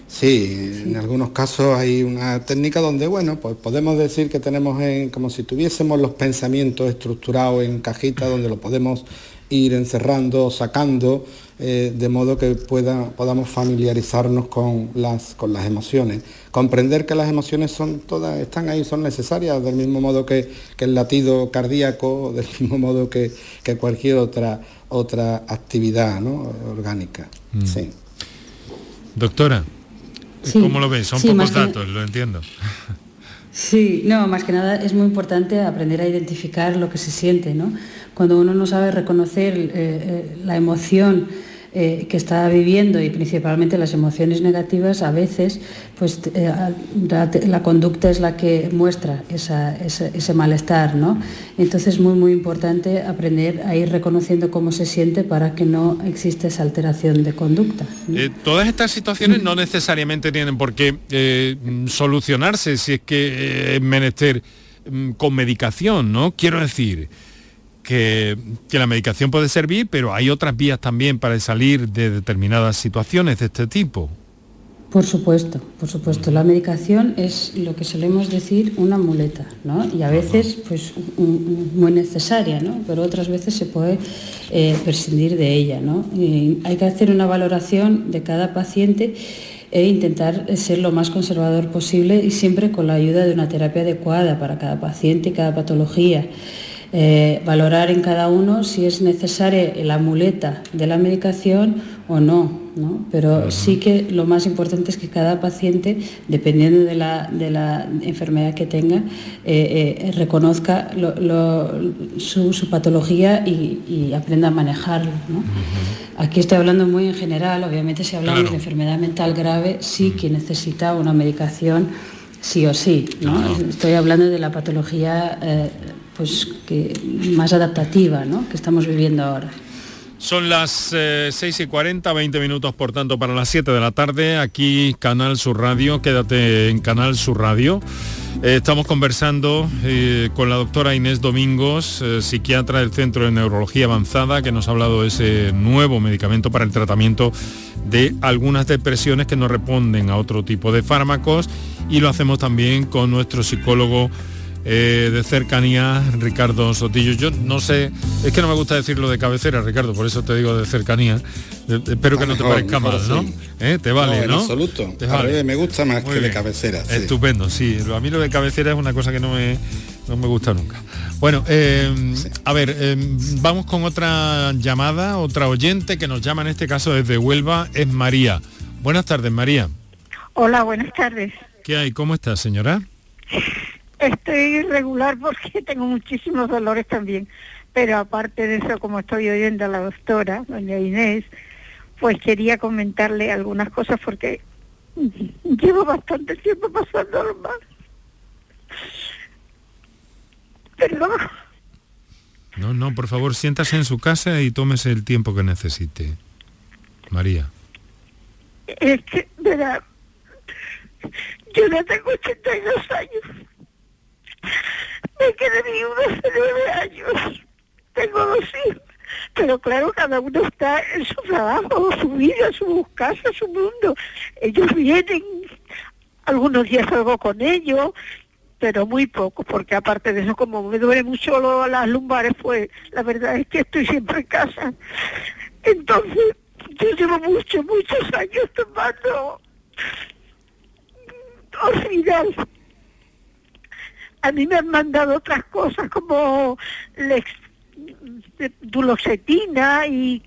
Speaker 5: sí, en algunos casos hay una técnica donde, bueno, pues podemos decir que tenemos en, como si tuviésemos los pensamientos estructurados en cajitas donde lo podemos ir encerrando, sacando, eh, de modo que pueda, podamos familiarizarnos con las, con las emociones. Comprender que las emociones son todas, están ahí, son necesarias, del mismo modo que, el latido cardíaco, del mismo modo que, cualquier otra, otra actividad orgánica. Mm. Sí.
Speaker 1: Doctora, ¿cómo lo ves? Son pocos datos, lo entiendo.
Speaker 4: Sí, no, más que nada es muy importante aprender a identificar lo que se siente, ¿no? Cuando uno no sabe reconocer eh, eh, la emoción eh, que está viviendo y principalmente las emociones negativas, a veces pues, eh, la, conducta es la que muestra ese, malestar. ¿no? Entonces es muy, muy importante aprender a ir reconociendo cómo se siente para que no exista esa alteración de conducta.
Speaker 1: Eh, todas estas situaciones no necesariamente tienen por qué solucionarse si es que es menester mm, con medicación, ¿no? Quiero decir, que, la medicación puede servir, pero hay otras vías también para salir de determinadas situaciones de este tipo.
Speaker 4: Por supuesto, por supuesto. La medicación es lo que solemos decir una muleta, ¿no? Y a veces, pues, muy necesaria, ¿no? Pero otras veces se puede eh, prescindir de ella, ¿no? hay que hacer una valoración de cada paciente e intentar ser lo más conservador posible y siempre con la ayuda de una terapia adecuada para cada paciente y cada patología. Eh, valorar en cada uno si es necesaria la muleta de la medicación o no, pero sí que lo más importante es que cada paciente, dependiendo de la, enfermedad que tenga, eh, eh, reconozca su, patología y, aprenda a manejarlo. Aquí estoy hablando muy en general, obviamente si hablamos de enfermedad mental grave, sí que necesita una medicación sí o sí. Estoy hablando de la patología pues, que, más adaptativa que estamos viviendo ahora.
Speaker 1: Son las 6 eh, y 40, 20 minutos por tanto para las 7 de la tarde, aquí Canal Sur Radio, quédate en Canal Sur Radio. Eh, estamos conversando eh, con la doctora Inés Domingos, psiquiatra del Centro de Neurología Avanzada, que nos ha hablado de ese nuevo medicamento para el tratamiento de algunas depresiones que no responden a otro tipo de fármacos y lo hacemos también con nuestro psicólogo eh, de cercanía, Ricardo Sotillo. Yo no sé, es que no me gusta decirlo de cabecera, Ricardo, por eso te digo de cercanía. espero que no te parezca mal, ¿no? ¿Eh? Te vale, ¿no?
Speaker 5: En absoluto. me gusta más que de cabecera.
Speaker 1: Estupendo, sí. A mí lo de cabecera es una cosa que no me, no me gusta nunca. Bueno, eh, a ver, vamos con otra llamada, otra oyente que nos llama en este caso desde Huelva, es María. Buenas tardes, María.
Speaker 9: Hola, buenas tardes.
Speaker 1: ¿Qué hay? ¿Cómo estás, señora?
Speaker 9: Estoy irregular porque tengo muchísimos dolores también, pero aparte de eso, como estoy oyendo a la doctora, doña Inés, pues quería comentarle algunas cosas porque llevo bastante tiempo pasando mal. Perdón.
Speaker 1: No, no, por favor, siéntase en su casa y tómese el tiempo que necesite. María.
Speaker 9: Es que, verdad, yo ya tengo 82 años me quedé viuda hace nueve años. Tengo dos hijos. Pero claro, cada uno está en su trabajo, su vida, su casa, su mundo. Ellos vienen, algunos días salgo con ellos, pero muy poco, porque aparte de eso, como me duele mucho las lumbares, pues la verdad es que estoy siempre en casa. Entonces, yo llevo muchos, muchos años tomando orfidal a mí me han mandado otras cosas como lex, y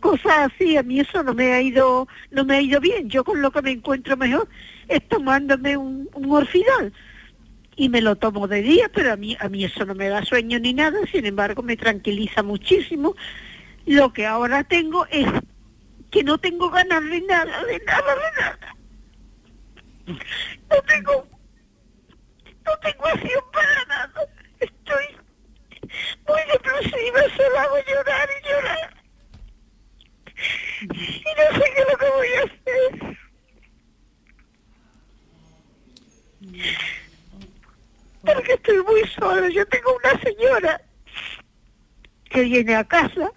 Speaker 9: cosas así, a mí eso no me ha ido, no me ha ido bien. Yo con lo que me encuentro mejor es tomándome un, un orfidal y me lo tomo de día, pero a mí, a mí eso no me da sueño ni nada, sin embargo me tranquiliza muchísimo. Lo que ahora tengo es que no tengo ganas de nada, de nada, de nada. No tengo no tengo acción para nada. Estoy muy depresiva lo hago llorar y llorar. Y no sé qué es lo que voy a hacer. Porque estoy muy sola. Yo tengo una señora que viene a casa,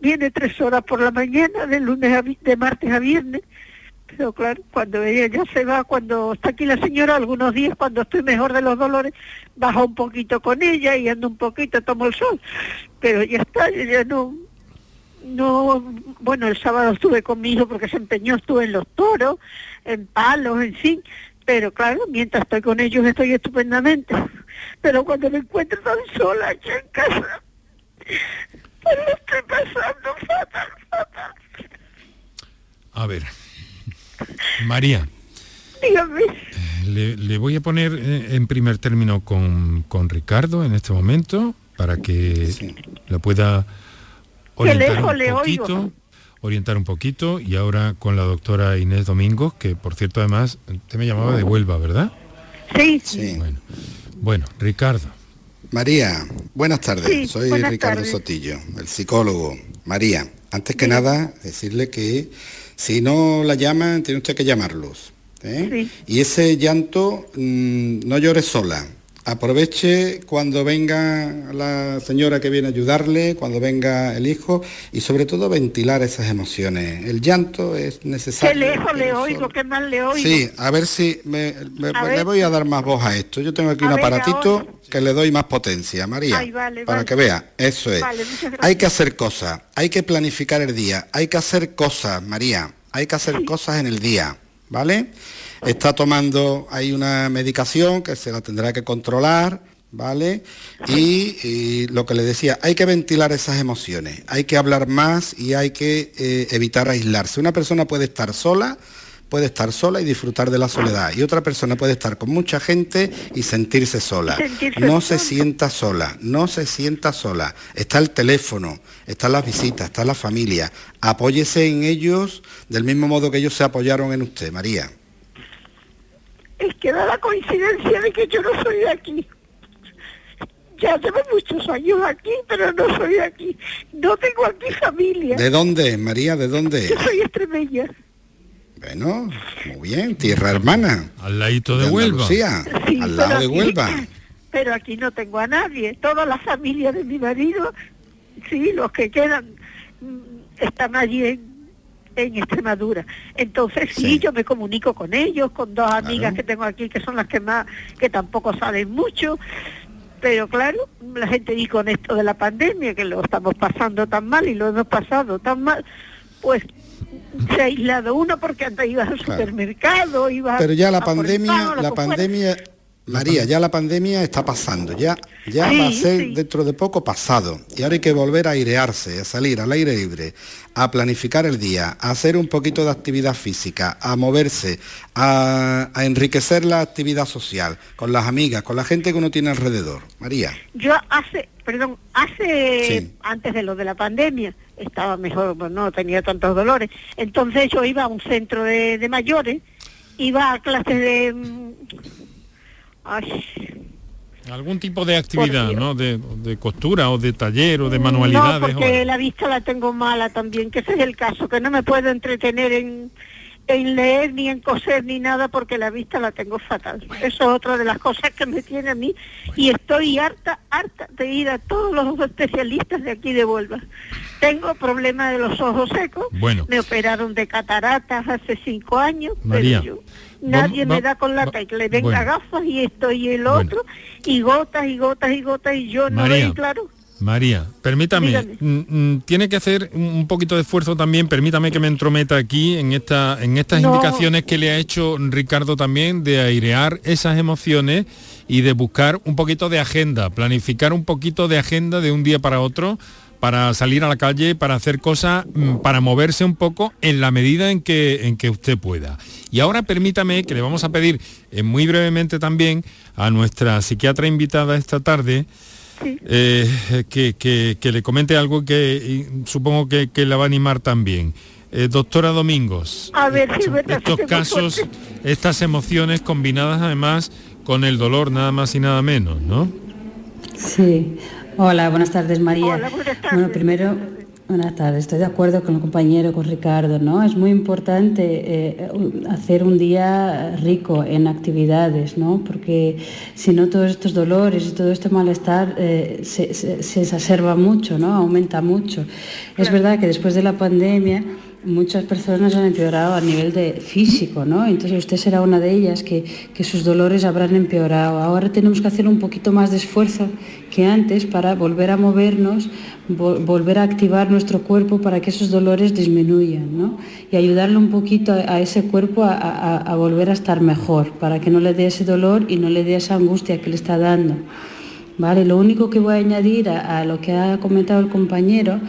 Speaker 9: viene tres horas por la mañana, de lunes a de martes a viernes, pero claro, cuando ella ya se va, cuando está aquí la señora, algunos días cuando estoy mejor de los dolores, baja un poquito con ella y ando un poquito, tomo el sol. Pero ya está, ya no, no, bueno, el sábado estuve conmigo porque se empeñó, estuve en los toros, en palos, en fin, pero claro, mientras estoy con ellos estoy estupendamente. Pero cuando me encuentro tan sola aquí en casa, pues lo estoy pasando fatal, fatal.
Speaker 1: A ver, María.
Speaker 9: Dígame.
Speaker 1: Le, le voy a poner eh, en primer término con, con Ricardo en este momento para que lo pueda orientar
Speaker 9: lejos
Speaker 1: un
Speaker 9: le
Speaker 1: poquito,
Speaker 9: oigo.
Speaker 1: orientar un poquito y ahora con la doctora Inés Domingos, que por cierto además usted me llamaba de Huelva, ¿verdad?
Speaker 9: Sí.
Speaker 1: Bueno, bueno, Ricardo.
Speaker 5: María, buenas tardes.
Speaker 1: Sí,
Speaker 5: Soy
Speaker 1: buenas
Speaker 5: Ricardo
Speaker 1: tardes.
Speaker 5: Sotillo, el psicólogo. María, antes que nada, decirle que si no la llaman, tiene usted que llamarlos. ¿eh? Y ese llanto, mm, no llore sola. Aproveche cuando venga la señora que viene a ayudarle, cuando venga el hijo y sobre todo ventilar esas emociones. El llanto es
Speaker 9: Qué
Speaker 5: necesario.
Speaker 9: lejos le oigo, qué mal le oigo.
Speaker 5: Sí, a ver si me, me-
Speaker 9: A
Speaker 5: le voy a dar más voz a esto. Yo tengo aquí
Speaker 9: A
Speaker 5: un
Speaker 9: ver,
Speaker 5: aparatito
Speaker 9: ahora.
Speaker 5: que le doy más potencia, María,
Speaker 9: Ay, vale,
Speaker 5: para
Speaker 9: vale.
Speaker 5: que vea. Eso es.
Speaker 9: Vale,
Speaker 5: hay que hacer cosas, hay que planificar el día, hay que hacer cosas, María, hay que hacer cosas en el día, ¿vale? Está tomando, hay una medicación que se la tendrá que controlar, ¿vale? Y, y lo que le decía, hay que ventilar esas emociones, hay que hablar más y hay que eh, evitar aislarse. Una persona puede estar sola, puede estar sola y disfrutar de la soledad. Y otra persona puede estar con mucha gente y sentirse sola. No se sienta sola, no se sienta sola. Está el teléfono, están las visitas, está la familia. Apóyese en ellos del mismo modo que ellos se apoyaron en usted, María.
Speaker 9: Es que da la coincidencia de que yo no soy de aquí. Ya llevo muchos años aquí, pero no soy de aquí. No tengo aquí familia.
Speaker 5: ¿De dónde María? ¿De dónde?
Speaker 9: Yo soy extremeña.
Speaker 5: Bueno, muy bien, tierra hermana.
Speaker 1: Al ladito de, Huelva.
Speaker 9: Sí,
Speaker 5: al lado de
Speaker 9: aquí-
Speaker 5: Huelva.
Speaker 9: Pero aquí no tengo a nadie. Toda la familia de mi marido, sí, los que quedan, mm, están allí en, en Extremadura. Entonces sí, yo me comunico con ellos, con dos amigas que tengo aquí, que son las que más, que tampoco saben mucho. Pero claro, la gente dice con esto de la pandemia, que lo estamos pasando tan mal y lo hemos pasado tan mal, pues se ha aislado uno porque antes ibas al supermercado, ibas
Speaker 5: Pero ya la
Speaker 9: a
Speaker 5: pandemia,
Speaker 9: pan
Speaker 5: la
Speaker 9: fuera.
Speaker 5: María, ya la pandemia está pasando, ya, ya
Speaker 9: Sí,
Speaker 5: va a ser
Speaker 9: sí.
Speaker 5: dentro de poco pasado. Y ahora hay que volver a airearse, a salir al aire libre, a planificar el día, a hacer un poquito de actividad física, a moverse, a, a enriquecer la actividad social, con las amigas, con la gente que uno tiene alrededor. María.
Speaker 9: Yo hace, perdón, hace,
Speaker 5: Sí.
Speaker 9: antes de lo de la pandemia, estaba mejor, pues no tenía tantos dolores. Entonces yo iba a un centro de, de mayores, iba a clases de... ay,
Speaker 1: Algún tipo de actividad. ¿no? De, de costura o de taller o de manualidades.
Speaker 9: No,
Speaker 1: o
Speaker 9: porque
Speaker 1: algo.
Speaker 9: la vista la tengo mala también, que ese es el caso, que no me puedo entretener en, en leer ni en coser ni nada porque la vista la tengo fatal. Eso es otra de las cosas que me tiene a mí y estoy harta, harta de ir a todos los especialistas de aquí de Huelva. Tengo problemas de los ojos secos,
Speaker 1: Bueno.
Speaker 9: me operaron de cataratas hace cinco años,
Speaker 1: María,
Speaker 9: pero yo, nadie me da con la tecla, venga
Speaker 1: bueno.
Speaker 9: gafas y esto y el
Speaker 1: Bueno.
Speaker 9: otro, y gotas y gotas y gotas y yo no
Speaker 1: María.
Speaker 9: veo claro.
Speaker 1: María, permítame, mm, mm, tiene que hacer un un poquito de esfuerzo también, permítame que me entrometa aquí en, esta, en estas
Speaker 9: No.
Speaker 1: indicaciones que le ha hecho Ricardo también de airear esas emociones y de buscar un poquito de agenda, planificar un poquito de agenda de un día para otro para salir a la calle, para hacer cosas, mm, para moverse un poco en la medida en que, en que usted pueda. Y ahora permítame que le vamos a pedir eh, muy brevemente también a nuestra psiquiatra invitada esta tarde, eh, que, que- que le comente algo que supongo que, que la va a animar también. Eh, doctora Domingos,
Speaker 9: A ver verdad.
Speaker 1: estos casos, estas emociones combinadas además con el dolor nada más y nada menos, ¿no?
Speaker 4: Sí, Hola, buenas tardes María. Bueno, primero, buenas tardes. Estoy de acuerdo con el compañero, con Ricardo, ¿no? Es muy importante eh, hacer un día rico en actividades, ¿no? Porque si no todos estos dolores y todo este malestar eh, se, se, exacerba mucho, ¿no? Aumenta mucho. Es verdad que después de la pandemia muchas personas han empeorado a nivel de físico, ¿no? Entonces usted será una de ellas que, sus dolores habrán empeorado. Ahora tenemos que hacer un poquito más de esfuerzo que antes para volver a movernos, volver a activar nuestro cuerpo para que esos dolores disminuyan, ¿no? Y ayudarle un poquito a, ese cuerpo a, volver a estar mejor, para que no le dé ese dolor y no le dé esa angustia que le está dando. Vale, lo único que voy a añadir a, lo que ha comentado el compañero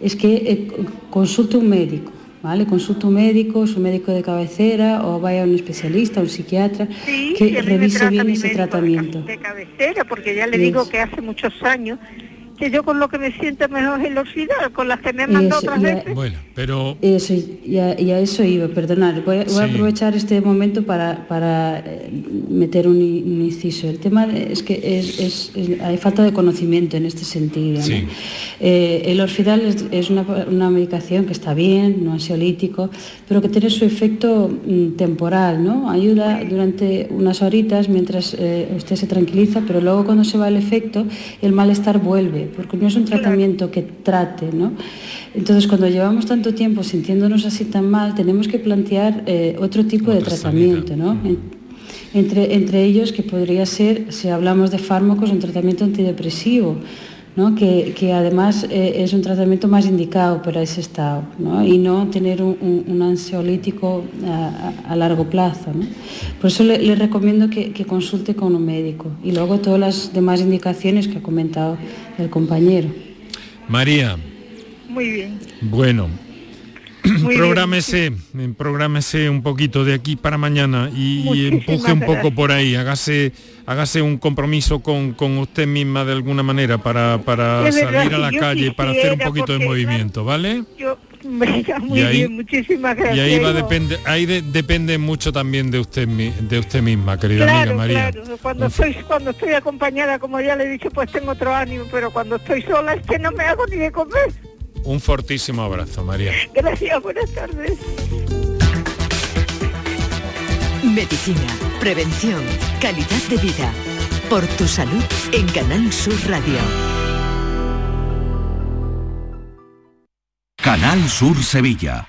Speaker 4: es que eh, consulte un médico. ¿Vale? Consulta un médico, su médico de cabecera o vaya a un especialista, un psiquiatra, que revise bien ese tratamiento.
Speaker 9: De cabecera, porque ya le digo que hace muchos años que yo con lo que me siento mejor es el oxidar, con las que me han mandado otras veces.
Speaker 1: Bueno, pero...
Speaker 4: Eso, y a, eso iba, perdonad. Voy, a aprovechar este momento para, para eh, meter un, inciso. El tema es que es, hay falta de conocimiento en este sentido. Eh, el orfidal es, una, medicación que está bien, no ansiolítico, pero que tiene su efecto mm, temporal, ¿no? Ayuda durante unas horitas mientras eh, usted se tranquiliza, pero luego cuando se va el efecto, el malestar vuelve porque no es un tratamiento que trate, ¿no? Entonces, cuando llevamos tanto tiempo sintiéndonos así tan mal, tenemos que plantear eh, otro tipo de tratamiento, ¿no? Entre, entre ellos, que podría ser, si hablamos de fármacos, un tratamiento antidepresivo, que, además eh, es un tratamiento más indicado para ese estado y no tener un, ansiolítico a, largo plazo. Por eso le, recomiendo que, consulte con un médico y luego todas las demás indicaciones que ha comentado el compañero.
Speaker 1: María.
Speaker 9: Muy bien.
Speaker 1: Bueno, prográmese, prográmese un poquito de aquí para mañana y empuje un poco por ahí, hágase, hágase un compromiso con, usted misma de alguna manera para, salir a la calle, para hacer un poquito de movimiento, ¿vale?
Speaker 9: Yo, muy bien, muchísimas gracias.
Speaker 1: Y ahí va depende, ahí depende mucho también de usted de usted misma, querida amiga María.
Speaker 9: Claro, cuando estoy, cuando estoy acompañada, como ya le he dicho, pues tengo otro ánimo, pero cuando estoy sola es que no me hago ni de comer.
Speaker 1: Un fortísimo abrazo, María.
Speaker 9: Gracias, buenas tardes.
Speaker 2: Medicina, prevención, calidad de vida. Por tu salud en Canal Sur Radio.
Speaker 3: Canal Sur Sevilla.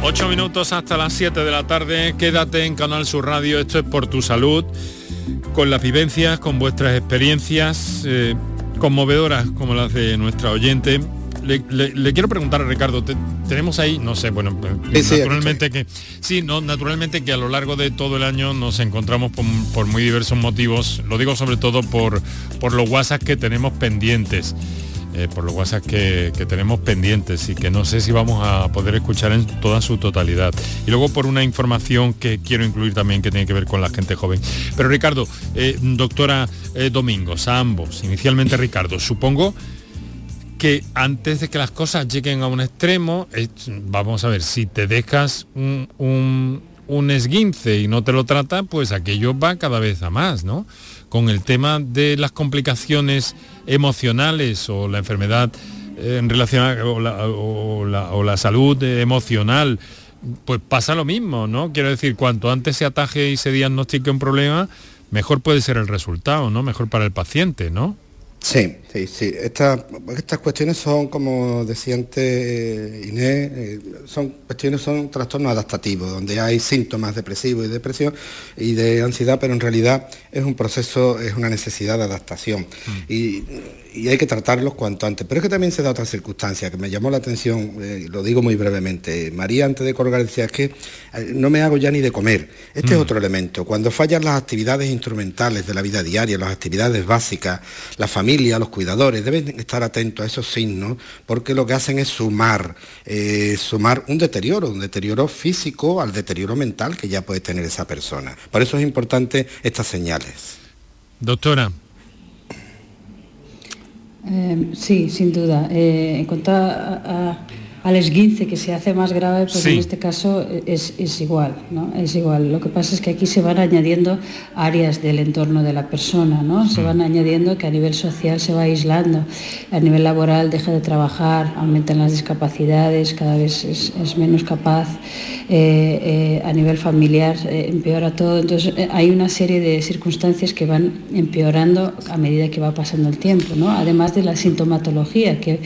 Speaker 1: Ocho minutos hasta las 7 de la tarde. Quédate en Canal Sur Radio. Esto es por tu salud. Con las vivencias, con vuestras experiencias eh, conmovedoras como las de nuestra oyente. Le, quiero preguntar a Ricardo, tenemos ahí, no sé, bueno, naturalmente que sí, no, naturalmente que a lo largo de todo el año nos encontramos por, muy diversos motivos. Lo digo sobre todo por, por los WhatsApp que tenemos pendientes. Eh, por los WhatsApp que, tenemos pendientes y que no sé si vamos a poder escuchar en toda su totalidad. Y luego por una información que quiero incluir también que tiene que ver con la gente joven. Pero Ricardo, eh, doctora eh, Domingos, a ambos, inicialmente Ricardo, supongo que antes de que las cosas lleguen a un extremo, vamos a ver, si te dejas un, esguince y no te lo trata, pues aquello va cada vez a más, ¿no? Con el tema de las complicaciones emocionales o la enfermedad eh, en relación a, o, la, o la salud emocional, pues pasa lo mismo, ¿no? Quiero decir, cuanto antes se ataje y se diagnostique un problema, mejor puede ser el resultado, ¿no? Mejor para el paciente, ¿no?
Speaker 5: Sí, sí, sí. estas cuestiones son, como decía antes Inés, eh, son cuestiones, son trastornos adaptativos, donde hay síntomas depresivos y depresión y de ansiedad, pero en realidad es un proceso, es una necesidad de adaptación. Mm. Y, hay que tratarlos cuanto antes. Pero es que también se da otra circunstancia que me llamó la atención, eh, lo digo muy brevemente. María antes de colgar decía, es que eh, no me hago ya ni de comer. Este es mm. otro elemento. Cuando fallan las actividades instrumentales de la vida diaria, las actividades básicas, la familia, los cuidadores, deben estar atentos a esos signos porque lo que hacen es sumar, eh, sumar un deterioro, un deterioro físico al deterioro mental que ya puede tener esa persona. Por eso es importante estas señales.
Speaker 1: Doctora.
Speaker 4: Eh, sí, sin duda. en cuanto a al esguince que se hace más grave, pues en este caso es, igual, ¿no? Es igual. Lo que pasa es que aquí se van añadiendo áreas del entorno de la persona, ¿no? Se van añadiendo que a nivel social se va aislando, a nivel laboral deja de trabajar, aumentan las discapacidades, cada vez es, menos capaz, eh, eh, a nivel familiar eh, empeora todo. Entonces hay una serie de circunstancias que van empeorando a medida que va pasando el tiempo, ¿no? Además de la sintomatología que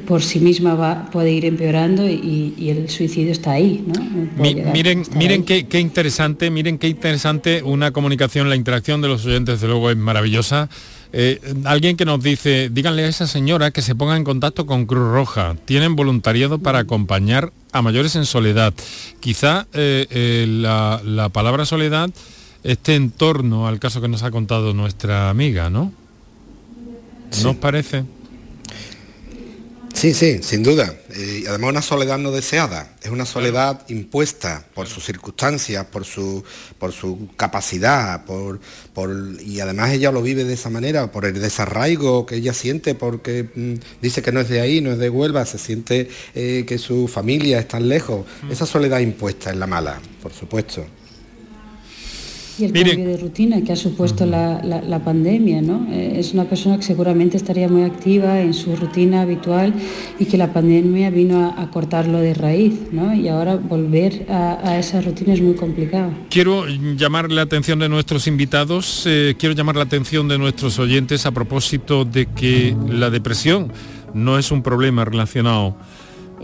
Speaker 4: por sí misma va, puede ir empeorando y, el suicidio está ahí.
Speaker 1: miren miren qué, interesante, miren qué interesante una comunicación, la interacción de los oyentes, desde luego es maravillosa. Eh, alguien que nos dice, díganle a esa señora que se ponga en contacto con Cruz Roja. Tienen voluntariado para acompañar a mayores en soledad. Quizá eh, eh, la, palabra soledad esté en torno al caso que nos ha contado nuestra amiga, ¿no? ¿No os parece?
Speaker 5: Sí, sí, sin duda. Y además una soledad no deseada, es una soledad impuesta por sus circunstancias, por su, por su capacidad, por, por, y además ella lo vive de esa manera, por el desarraigo que ella siente, porque mm, dice que no es de ahí, no es de Huelva, se siente eh, que su familia está lejos. Mm. Esa soledad impuesta es la mala, por supuesto.
Speaker 4: Y el cambio de rutina que ha supuesto la, pandemia, ¿no? Eh, es una persona que seguramente estaría muy activa en su rutina habitual y que la pandemia vino a, cortarlo de raíz, ¿no? Y ahora volver a, esa rutina es muy complicado.
Speaker 1: Quiero llamar la atención de nuestros invitados, eh, quiero llamar la atención de nuestros oyentes a propósito de que la depresión no es un problema relacionado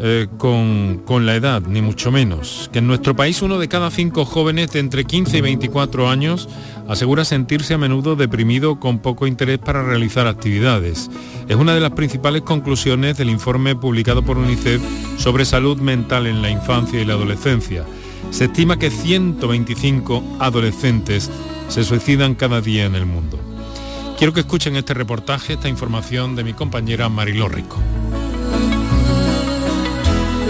Speaker 1: eh, con, la edad, ni mucho menos. Que en nuestro país uno de cada cinco jóvenes de entre 15 y 24 años asegura sentirse a menudo deprimido con poco interés para realizar actividades. Es una de las principales conclusiones del informe publicado por UNICEF sobre salud mental en la infancia y la adolescencia. Se estima que 125 adolescentes se suicidan cada día en el mundo. Quiero que escuchen este reportaje, esta información de mi compañera Mariló Rico.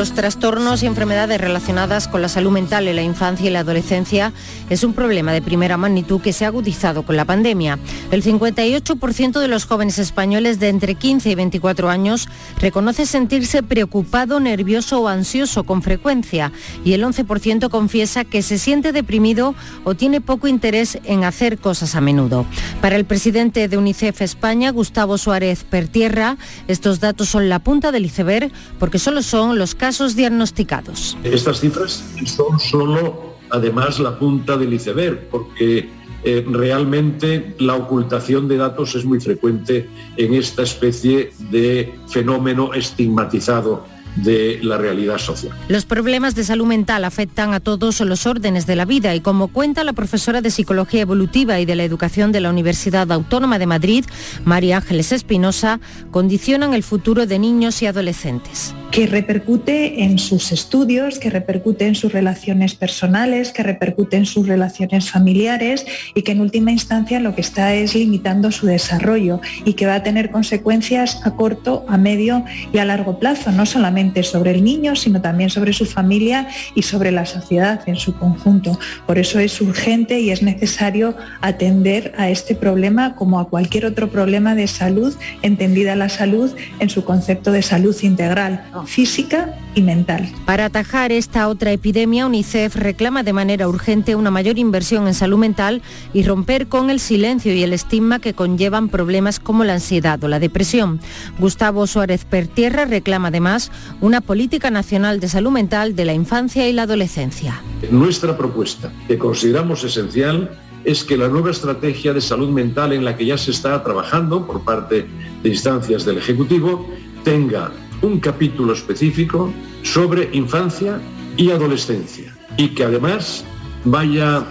Speaker 10: Los trastornos y enfermedades relacionadas con la salud mental en la infancia y la adolescencia es un problema de primera magnitud que se ha agudizado con la pandemia. El 58% de los jóvenes españoles de entre 15 y 24 años reconoce sentirse preocupado, nervioso o ansioso con frecuencia y el 11% confiesa que se siente deprimido o tiene poco interés en hacer cosas a menudo. Para el presidente de UNICEF España, Gustavo Suárez Pertierra, estos datos son la punta del iceberg porque solo son los casos diagnosticados.
Speaker 11: Estas cifras son solo, además, la punta del iceberg, porque eh, realmente la ocultación de datos es muy frecuente en esta especie de fenómeno estigmatizado de la realidad social.
Speaker 10: Los problemas de salud mental afectan a todos los órdenes de la vida y como cuenta la profesora de Psicología Evolutiva y de la Educación de la Universidad Autónoma de Madrid, María Ángeles Espinosa, condicionan el futuro de niños y adolescentes.
Speaker 12: que repercute en sus estudios, que repercute en sus relaciones personales, que repercute en sus relaciones familiares y que en última instancia lo que está es limitando su desarrollo y que va a tener consecuencias a corto, a medio y a largo plazo, no solamente sobre el niño, sino también sobre su familia y sobre la sociedad en su conjunto. Por eso es urgente y es necesario atender a este problema como a cualquier otro problema de salud, entendida la salud en su concepto de salud integral física y mental.
Speaker 10: Para atajar esta otra epidemia, UNICEF reclama de manera urgente una mayor inversión en salud mental y romper con el silencio y el estigma que conllevan problemas como la ansiedad o la depresión. Gustavo Suárez Pertierra reclama además una política nacional de salud mental de la infancia y la adolescencia.
Speaker 11: Nuestra propuesta, que consideramos esencial, es que la nueva estrategia de salud mental en la que ya se está trabajando por parte de instancias del Ejecutivo tenga un capítulo específico sobre infancia y adolescencia y que además vaya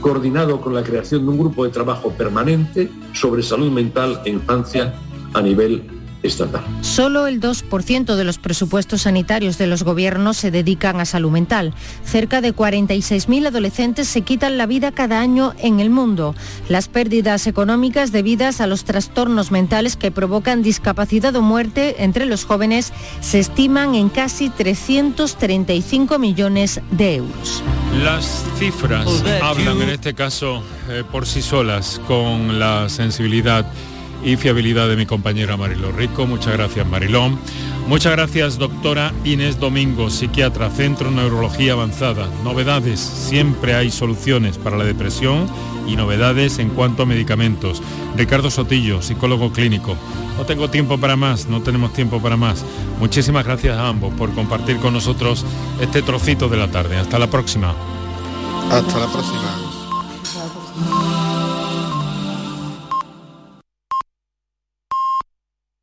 Speaker 11: coordinado con la creación de un grupo de trabajo permanente sobre salud mental e infancia a nivel
Speaker 10: Solo el 2% de los presupuestos sanitarios de los gobiernos se dedican a salud mental. Cerca de 46.000 adolescentes se quitan la vida cada año en el mundo. Las pérdidas económicas debidas a los trastornos mentales que provocan discapacidad o muerte entre los jóvenes se estiman en casi 335 millones de euros.
Speaker 1: Las cifras hablan en este caso eh, por sí solas con la sensibilidad y fiabilidad de mi compañera Mariló Rico. Muchas gracias Marilón. Muchas gracias doctora Inés Domingo, psiquiatra, Centro Neurología Avanzada. Novedades, siempre hay soluciones para la depresión y novedades en cuanto a medicamentos. Ricardo Sotillo, psicólogo clínico. No tengo tiempo para más, no tenemos tiempo para más. Muchísimas gracias a ambos por compartir con nosotros este trocito de la tarde. Hasta la próxima.
Speaker 5: Hasta la próxima.